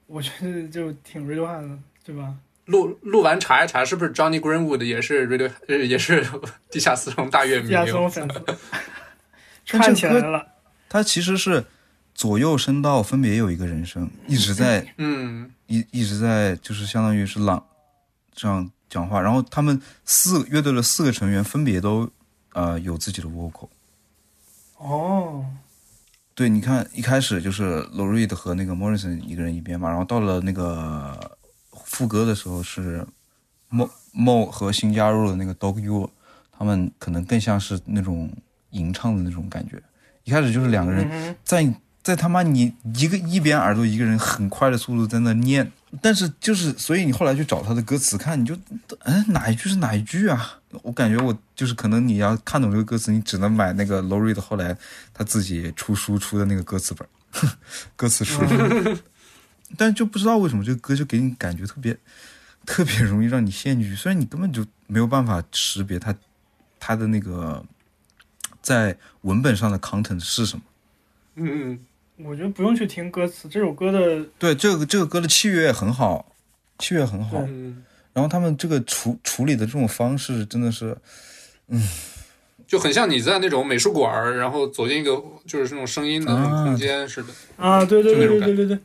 我觉得就挺 Radiohead 的，对吧？录录完查一查，是不是 Johnny Greenwood 也是 Radio 呃也是地下丝绒大乐迷？地下丝绒粉丝 串起来了。他其实是左右声道分别有一个人声，一直在嗯，一一直在就是相当于是朗这样讲话，然后他们四乐队的四个成员分别都呃有自己的 vocal。哦，对，你看一开始就是 Lou Reed 和那个 Morrison 一个人一边嘛，然后到了那个副歌的时候是 Mo Mo 和新加入的那个 Dog You，他们可能更像是那种吟唱的那种感觉。一开始就是两个人嗯哼在他妈你一个一边耳朵一个人很快的速度在那念，但是就是所以你后来去找他的歌词看，你就嗯哪一句是哪一句啊？我感觉我就是可能你要看懂这个歌词，你只能买那个 Lou Reed 后来他自己出书出的那个歌词本，歌词书。但就不知道为什么这个歌就给你感觉特别特别容易让你陷进去，虽然你根本就没有办法识别它它的那个在文本上的 content 是什么。嗯嗯，我觉得不用去听歌词，这首歌的对，这个这个歌的器乐也很好，器乐很好。嗯然后他们这个处处理的这种方式真的是，嗯就很像你在那种美术馆，然后走进一个就是那种声音的那种空间似的，啊，对对对对对对对，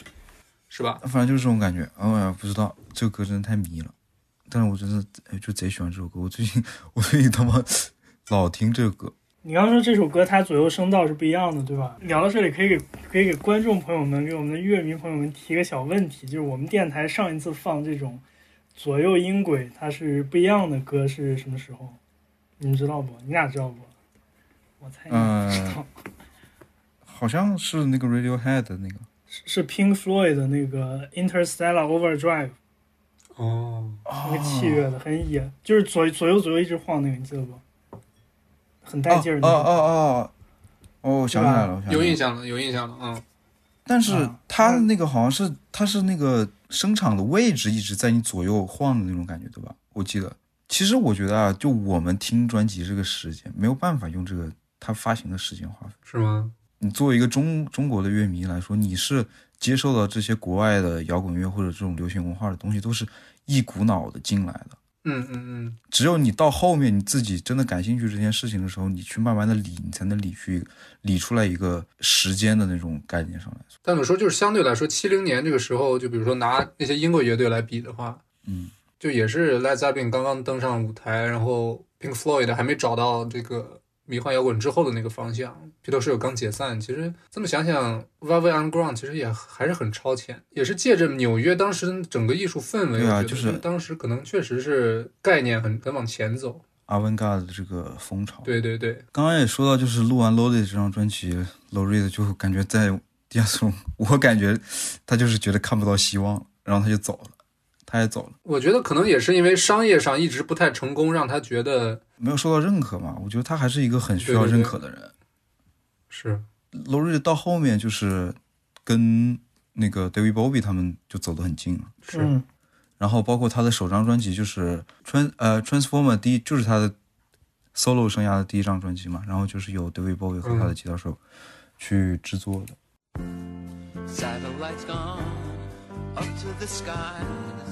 是吧？反正就是这种感觉。哎呀，不知道这个歌真的太迷了，但是我真的哎就贼喜欢这首歌。我最近我最近他妈老听这个歌，你刚刚说这首歌它左右声道是不一样的，对吧？聊到这里，可以给可以给观众朋友们、给我们的乐迷朋友们提个小问题，就是我们电台上一次放这种左右音轨它是不一样的歌是什么时候？你们知道不？你俩知道不？我猜你们知道。好像是那个 Radiohead 的那个，是是 Pink Floyd 的那个 Interstellar Overdrive 哦，那个器乐的，很野，就是左左右左右一直晃那个，你记得不？很带劲儿的哦。哦哦哦，我想起来了，我想来了有印象了，有印象了，嗯，但是啊他的那个好像是，他是那个声场的位置一直在你左右晃的那种感觉，对吧？我记得。其实我觉得啊，就我们听专辑这个时间，没有办法用这个它发行的时间划分。是吗？你作为一个中中国的乐迷来说，你是接受到这些国外的摇滚乐或者这种流行文化的东西，都是一股脑的进来的。嗯嗯嗯，只有你到后面你自己真的感兴趣这件事情的时候，你去慢慢的理，你才能理去理出来一个时间的那种概念上来。但有时候就是相对来说，七零年这个时候，就比如说拿那些英国乐队来比的话，嗯，就也是 Led Zeppelin 刚刚登上舞台，然后 Pink Floyd 还没找到这个迷幻摇滚之后的那个方向，披头士有刚解散。其实这么想想，Velvet Underground 其实也还是很超前，也是借着纽约当时整个艺术氛围，啊就是当时可能确实是概念很很往前走。阿文嘎的这个风潮。对对对，刚刚也说到，就是录完《Loaded》这张专辑 Reed 就感觉在地下松，我感觉他就是觉得看不到希望，然后他就走了，他也走了，我觉得可能也是因为商业上一直不太成功，让他觉得没有受到认可嘛。我觉得他还是一个很需要认可的人。是 Low Reed 到后面就是跟那个 David Bowie 他们就走得很近了。是嗯然后包括他的首张专辑就是 Trans 呃 Transformer 第一就是他的 solo 生涯的第一张专辑嘛，然后就是由 David Bowie 和他的吉他手去制作的。Satellites gone up to the skies.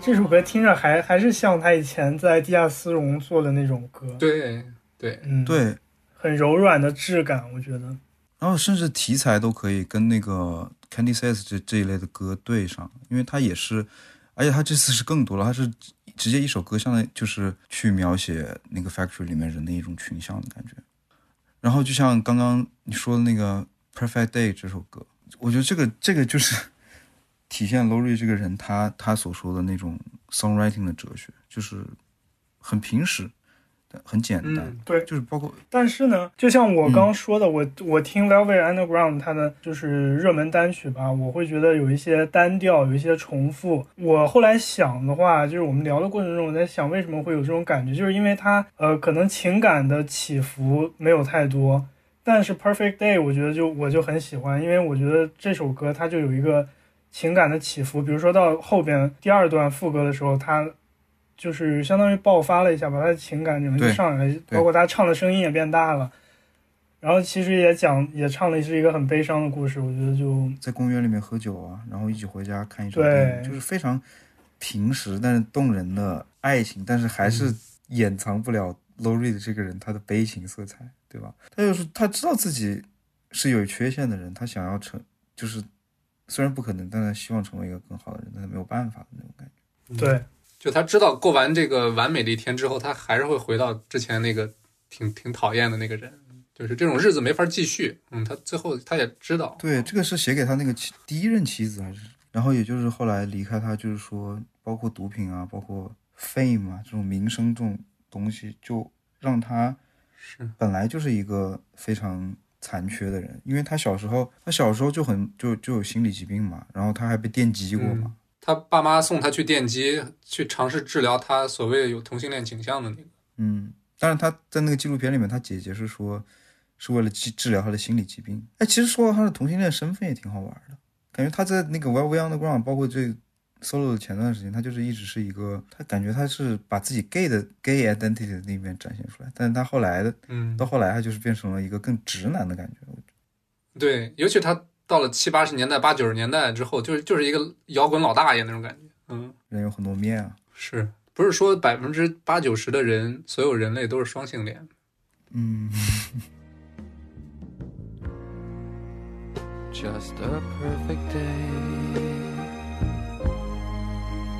这首歌听着还还是像他以前在地下丝绒做的那种歌，对对嗯，，对，很柔软的质感，我觉得。然后甚至题材都可以跟那个 Candy Says 这这一类的歌对上，因为它也是，而且它这次是更多了，它是直接一首歌，相当于就是去描写那个 Factory 里面人的一种群像的感觉。然后就像刚刚你说的那个 Perfect Day 这首歌，我觉得这个这个就是体现 Lori 这个人他他所说的那种 songwriting 的哲学，就是很平实，很简单，嗯对就是包括但是呢，就像我刚刚说的，我我听 Velvet Underground 它的就是热门单曲吧，我会觉得有一些单调，有一些重复。我后来想的话，就是我们聊的过程中，我在想为什么会有这种感觉，就是因为它呃可能情感的起伏没有太多，但是 Perfect Day 我觉得就我就很喜欢，因为我觉得这首歌它就有一个情感的起伏，比如说到后边第二段副歌的时候，他就是相当于爆发了一下，把他的情感整个就上来了，包括他唱的声音也变大了。然后其实也讲也唱的是一个很悲伤的故事，我觉得就在公园里面喝酒啊，然后一起回家看一场对电影，就是非常平时但是动人的爱情，但是还是嗯掩藏不了 Lori 的这个人他的悲情色彩，对吧？他就是他知道自己是有缺陷的人，他想要成就是虽然不可能，但他希望成为一个更好的人，但是没有办法的那种感觉。对就他知道过完这个完美的一天之后，他还是会回到之前那个挺挺讨厌的那个人，就是这种日子没法继续。嗯，他最后他也知道，对，这个是写给他那个妻第一任妻子还是？然后也就是后来离开他，就是说，包括毒品啊，包括 fame 啊这种名声这种东西，就让他是本来就是一个非常残缺的人，因为他小时候他小时候就很就就有心理疾病嘛，然后他还被电击过嘛，他爸妈送他去电击，去尝试治疗他所谓有同性恋倾向的那个。嗯，但是他在那个纪录片里面，他姐姐是说，是为了治治疗他的心理疾病。哎，其实说到他的同性恋身份也挺好玩的，感觉他在那个 Velvet Underground，包括这 solo 的前段时间，他就是一直是一个，他感觉他是把自己 gay 的 gay identity 的那一面展现出来，但是他后来的，嗯到后来他就是变成了一个更直男的感觉。对，尤其他到了七八十年代、八九十年代之后，就是就是一个摇滚老大爷那种感觉。嗯，人有很多面啊，是不是说百分之八九十的人，所有人类都是双性恋？嗯。Just a perfect day.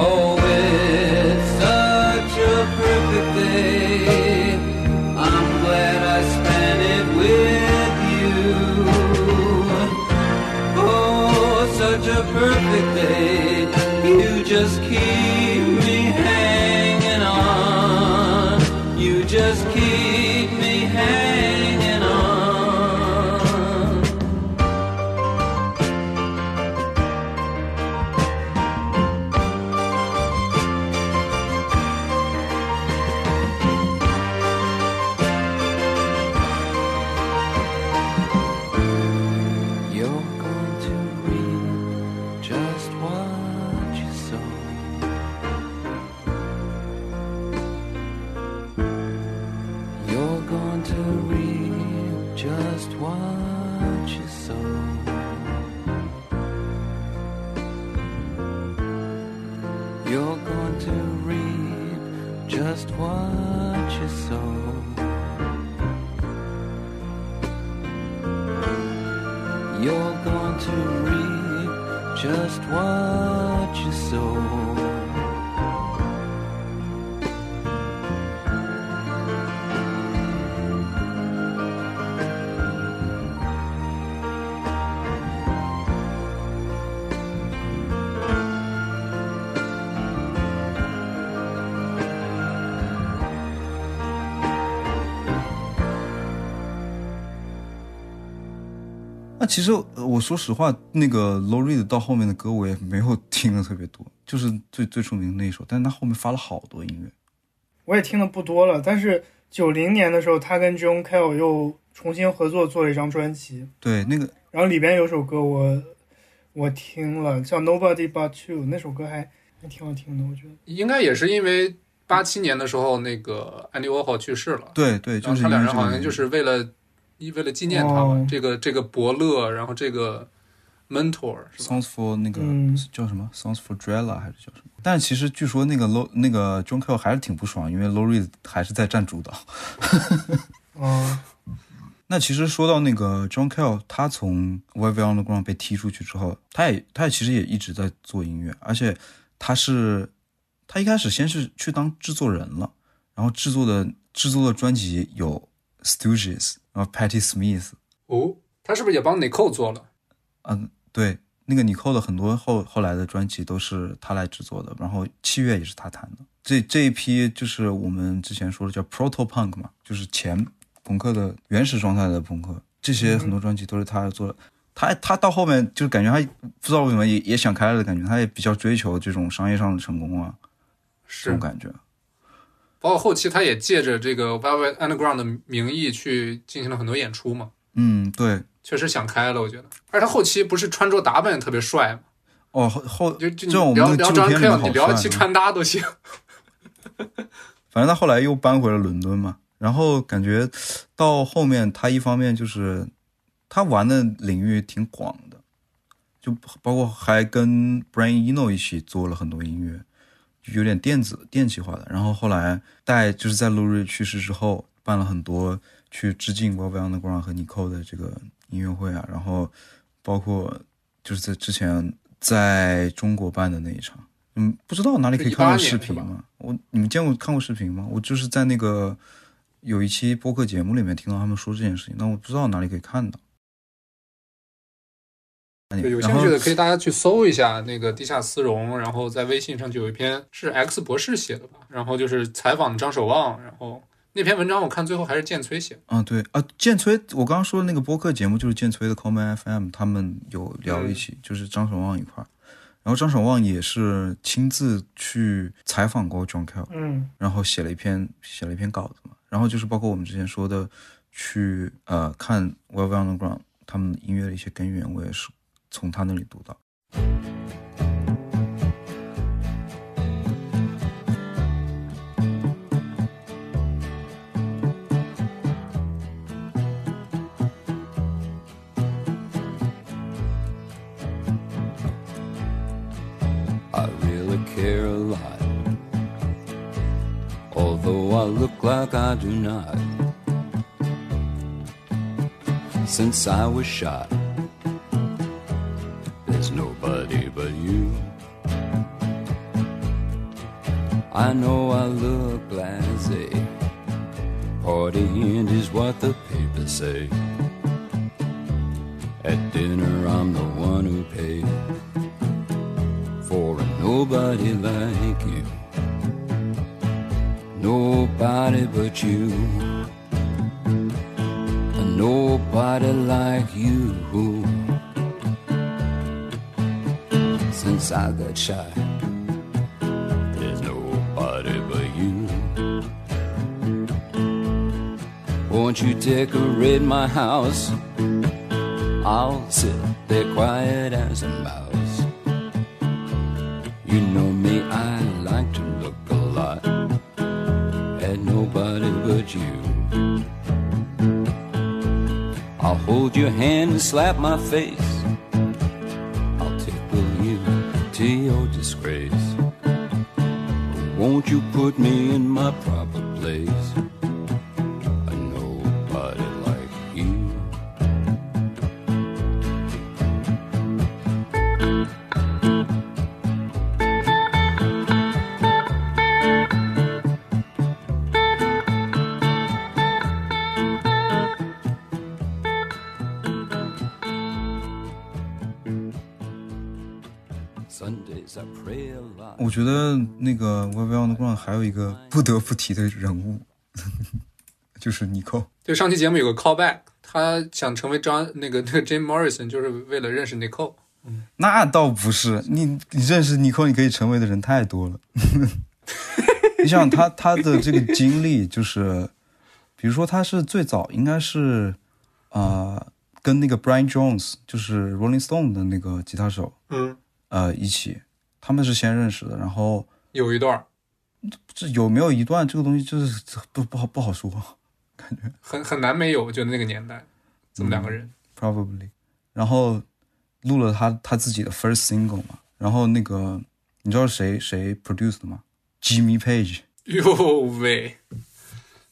Oh, it's such a perfect day. I'm glad I spent it with you. Oh, such a perfect day. You just keep 其实呃我说实话，那个 Low Reed 到后面的歌我也没有 听的特别多，就是最最出名的那一首，但是他后面发了好多音乐。我也听的不多了，但是九零年的时候，他跟 John Cale 又重新合作做了一张专辑，对，那个然后里边有首歌我我听了，叫 Nobody But You，那首歌还还挺好听的，我觉得。应该也是因为八七年的时候，那个安迪沃霍去世了。对对，就是他两人好像就是为了为了纪念他嘛，哦这个这个伯乐，然后这个 mentor 是吧？Songs for 那个、嗯叫什么 Songs for Drella 还是叫什么？但其实据说那个 Low 那个 John Cale 还是挺不爽，因为 Reed 还是在占主导。哦，那其实说到那个 John Cale，他从 Velvet Underground 被踢出去之后，他也他也其实也一直在做音乐，而且他是他一开始先是去当制作人了，然后制作的制作的专辑有 Stooges，然后 Patty Smith，哦，他是不是也帮 Nicole 做了？嗯，对，那个 Nicole 的很多后后来的专辑都是他来制作的，然后器乐也是他弹的。这这一批就是我们之前说的叫 Proto Punk 嘛，就是前朋克的原始状态的朋克，这些很多专辑都是他做的。他他到后面就是感觉他不知道为什么也也想开了的感觉，他也比较追求这种商业上的成功啊，这种，感觉。包括后期他也借着这个 Velvet Underground 的名义去进行了很多演出嘛，嗯，对，确实想开了，我觉得。而且他后期不是穿着打扮也特别帅嘛，哦后后就就这种聊聊们那个纪录 John 片里面 Cale，你聊帅啊其穿搭都行。反正他后来又搬回了伦敦嘛，然后感觉到后面他一方面就是他玩的领域挺广的，就包括还跟 Brian Eno 一起做了很多音乐，就有点电子电气化的。然后后来带就是在 l u r i 去世之后，办了很多去致敬 Velvet Underground 和 Nicole 的这个音乐会啊，然后包括就是在之前在中国办的那一场，嗯，不知道哪里可以看到视频吗？我你们见过看过视频吗？我就是在那个有一期播客节目里面听到他们说这件事情，但我不知道哪里可以看到。对，有兴趣的可以大家去搜一下那个地下丝绒，然后在微信上就有一篇是 X 博士写的吧，然后就是采访张守望，然后那篇文章我看最后还是建崔写的。啊，对啊，建崔，我刚刚说的那个播客节目就是建崔的 Common FM，他们有聊一起，就是张守望一块儿，然后张守望也是亲自去采访过 John Kell，嗯。然后写了一篇写了一篇稿子嘛，然后就是包括我们之前说的去呃看 Well Underground 他们音乐的一些根源，我也是从他那里读到。I really care a lot. Although I look like I do not. Since I was shot, but you. I know I look lazy. blasé. end is what the papers say. At dinner, I'm the one who pays for a nobody like you. Nobody but you. A nobody like you. Since I got shot, there's nobody but you. Won't you decorate my house? I'll sit there quiet as a mouse. You know me, I like to look a lot at nobody but you. I'll hold your hand and slap my face. To your disgrace. Won't you put me in my proper place? 那个 e b Underground 还有一个不得不提的人物，就是尼寇。就，上期节目有个 callback，他想成为张那个那个 Jim Morrison，就是为了认识 Nicole。那倒不是，你你认识尼寇，你可以成为的人太多了。你想他他的这个经历，就是比如说他是最早应该是啊、呃跟那个 Brian Jones，就是 Rolling Stone 的那个吉他手，嗯，呃一起，他们是先认识的，然后有一段儿这有没有一段这个东西就是不不好不好说感觉很很难没有，就那个年代，这么两个人。，probably，然后录了他他自己的 first single 嘛，然后那个你知道谁谁 produce 的吗？Jimmy Page。哟喂，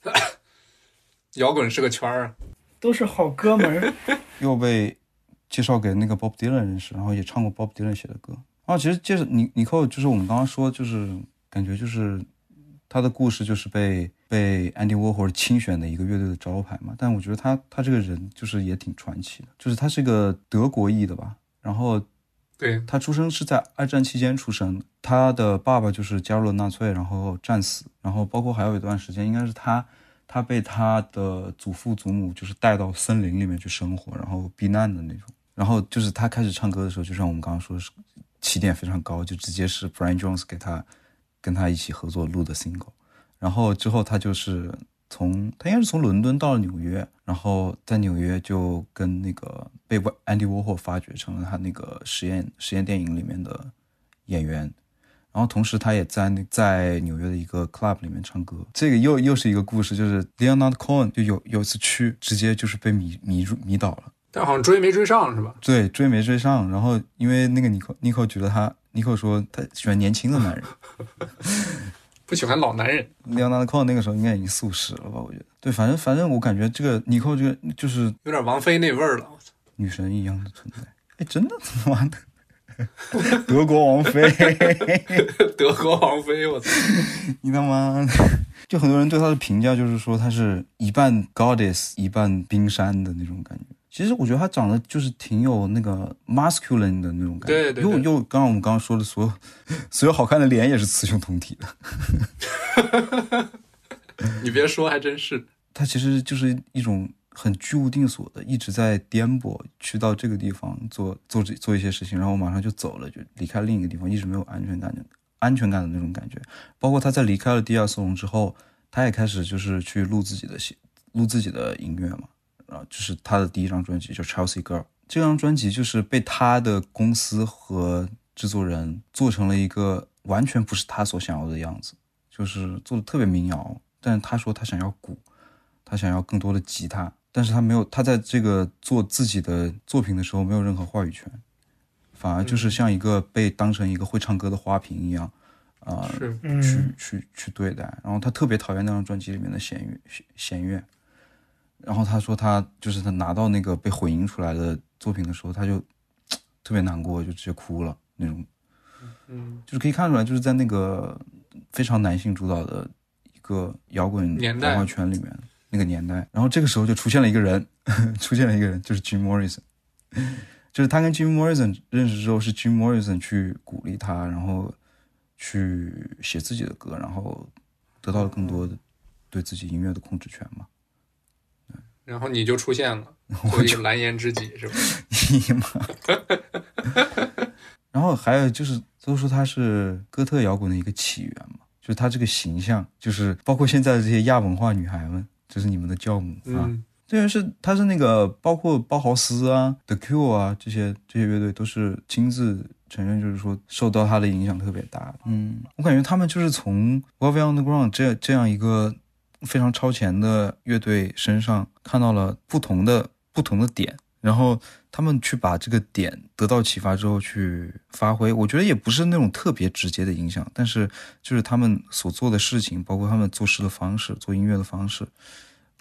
摇滚是个圈儿啊！都是好哥们儿。又被介绍给那个 Bob Dylan 认识，然后也唱过 Bob Dylan 写的歌。然后其实就是尼尼寇，就是我们刚刚说，就是感觉就是他的故事就是被被 Andy Warhol 亲选的一个乐队的招牌嘛。但我觉得他他这个人就是也挺传奇的，就是他是个德国裔的吧，然后对他出生是在二战期间出生，他的爸爸就是加入了纳粹，然后战死，然后包括还有一段时间应该是他。他被他的祖父祖母就是带到森林里面去生活，然后避难的那种。然后就是他开始唱歌的时候，就像我们刚刚说的是起点非常高，就直接是 Brian Jones 给他跟他一起合作录的 single。然后之后他就是从他应该是从伦敦到了纽约，然后在纽约就跟那个被 Andy Warhol 发掘成了他那个实验实验电影里面的演员。然后同时，他也在那在纽约的一个 club 里面唱歌。这个又又是一个故事，就是 Leonard Cohen 就有有一次去，直接就是被迷迷住迷倒了。但好像追没追上是吧？对，追没追上。然后因为那个尼克尼克觉得他尼克说他喜欢年轻的男人，不喜欢老男人。Cohen 那个时候应该已经四五十了吧？我觉得。对，反正反正我感觉这个尼寇这个就是有点王菲那味儿了。女神一样的存在。哎，真的他妈的。德国王妃，德国王妃，我操！你他妈！就很多人对她的评价就是说她是一半 goddess 一半冰山的那种感觉。其实我觉得他长得就是挺有那个 masculine 的那种感觉。对对对又又刚刚我们刚刚说的所有 所有好看的脸也是雌雄同体的。你别说，还真是。他其实就是一种很居无定所的，一直在颠簸，去到这个地方做做这做一些事情，然后马上就走了，就离开另一个地方，一直没有安全感的安全感的那种感觉。包括他在离开了第二斯隆之后，他也开始就是去录自己的戏，录自己的音乐嘛，然后就是他的第一张专辑叫《Chelsea Girl》，这张专辑就是被他的公司和制作人做成了一个完全不是他所想要的样子，就是做的特别民谣，但是他说他想要鼓。他想要更多的吉他，但是他没有，他在这个做自己的作品的时候没有任何话语权，反而就是像一个被当成一个会唱歌的花瓶一样，啊、去去去对待。然后他特别讨厌那张专辑里面的弦乐弦弦乐，然后他说他就是他拿到那个被混音出来的作品的时候，他就 特别难过，就直接哭了那种。嗯，就是可以看出来，就是在那个非常男性主导的一个摇滚文化圈里面那个年代，然后这个时候就出现了一个人，出现了一个人，就是 Jim Morrison，就是他跟 Jim Morrison 认识之后，是 Jim Morrison 去鼓励他，然后去写自己的歌，然后得到了更多的对自己音乐的控制权嘛。然后你就出现了，我一个蓝颜知己，是吧？你妈！然后还有就是，都说他是哥特摇滚的一个起源嘛，就是他这个形象，就是包括现在的这些亚文化女孩们，这是你们的教母啊。嗯这个是他是那个包括包豪斯啊、The Cure 啊这些这些乐队都是亲自承认，就是说受到他的影响特别大。嗯，我感觉他们就是从 Velvet Underground 这这样一个非常超前的乐队身上看到了不同的不同的点，然后他们去把这个点得到启发之后去发挥。我觉得也不是那种特别直接的影响，但是就是他们所做的事情，包括他们做事的方式、做音乐的方式，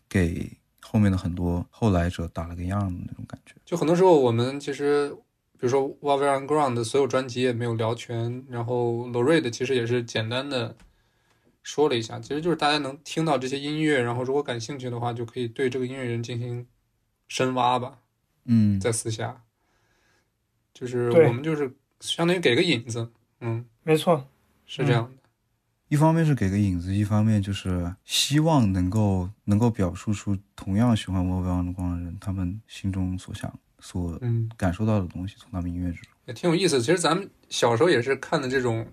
给后面的很多后来者打了个样的那种感觉。就很多时候我们其实，比如说 w a v e Underground 的所有专辑也没有聊全，然后 l o r e 的其实也是简单的说了一下，其实就是大家能听到这些音乐，然后如果感兴趣的话，就可以对这个音乐人进行深挖吧，嗯，在私下，就是我们就是相当于给个引子，嗯，没错，是这样的。一方面是给个引子，一方面就是希望能够能够表述出同样喜欢 Velvet Underground 的人，他们心中所想、所嗯感受到的东西，从他们音乐之中。也挺有意思。其实咱们小时候也是看的这种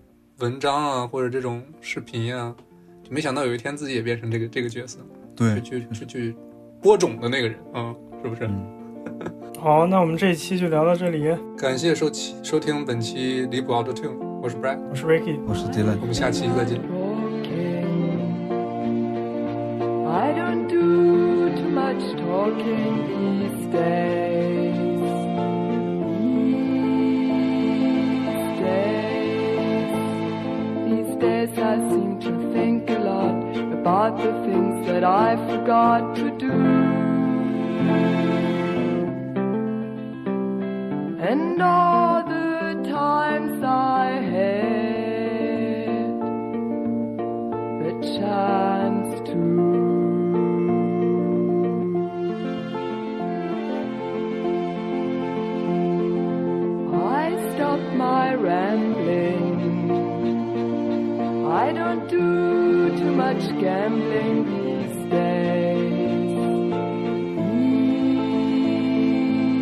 文章啊，或者这种视频啊，就没想到有一天自己也变成这个这个角色，对，去去去播种的那个人啊、是不是？好，那我们这一期就聊到这里。感谢收期收听本期离谱 Auto Tune，我是 Brad，我是 Ricky，我是 Dylan，我们下期再见。I don't do too much talking these days. I seem to think a lot about the things that I forgot to do. And all the times I had much gambling these days.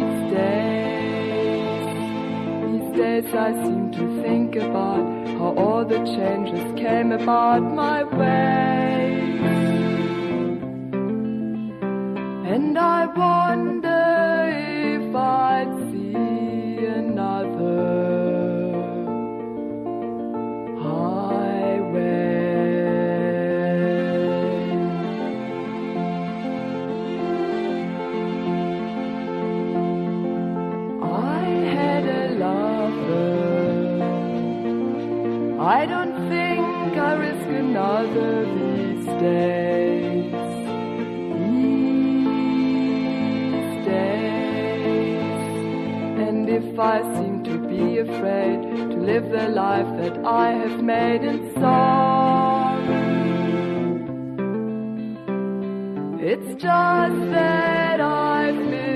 These days, these days I seem to think about how all the changes came about my way. And I wonder I seem to be afraid to live the life that I have made in song. It's just that I've been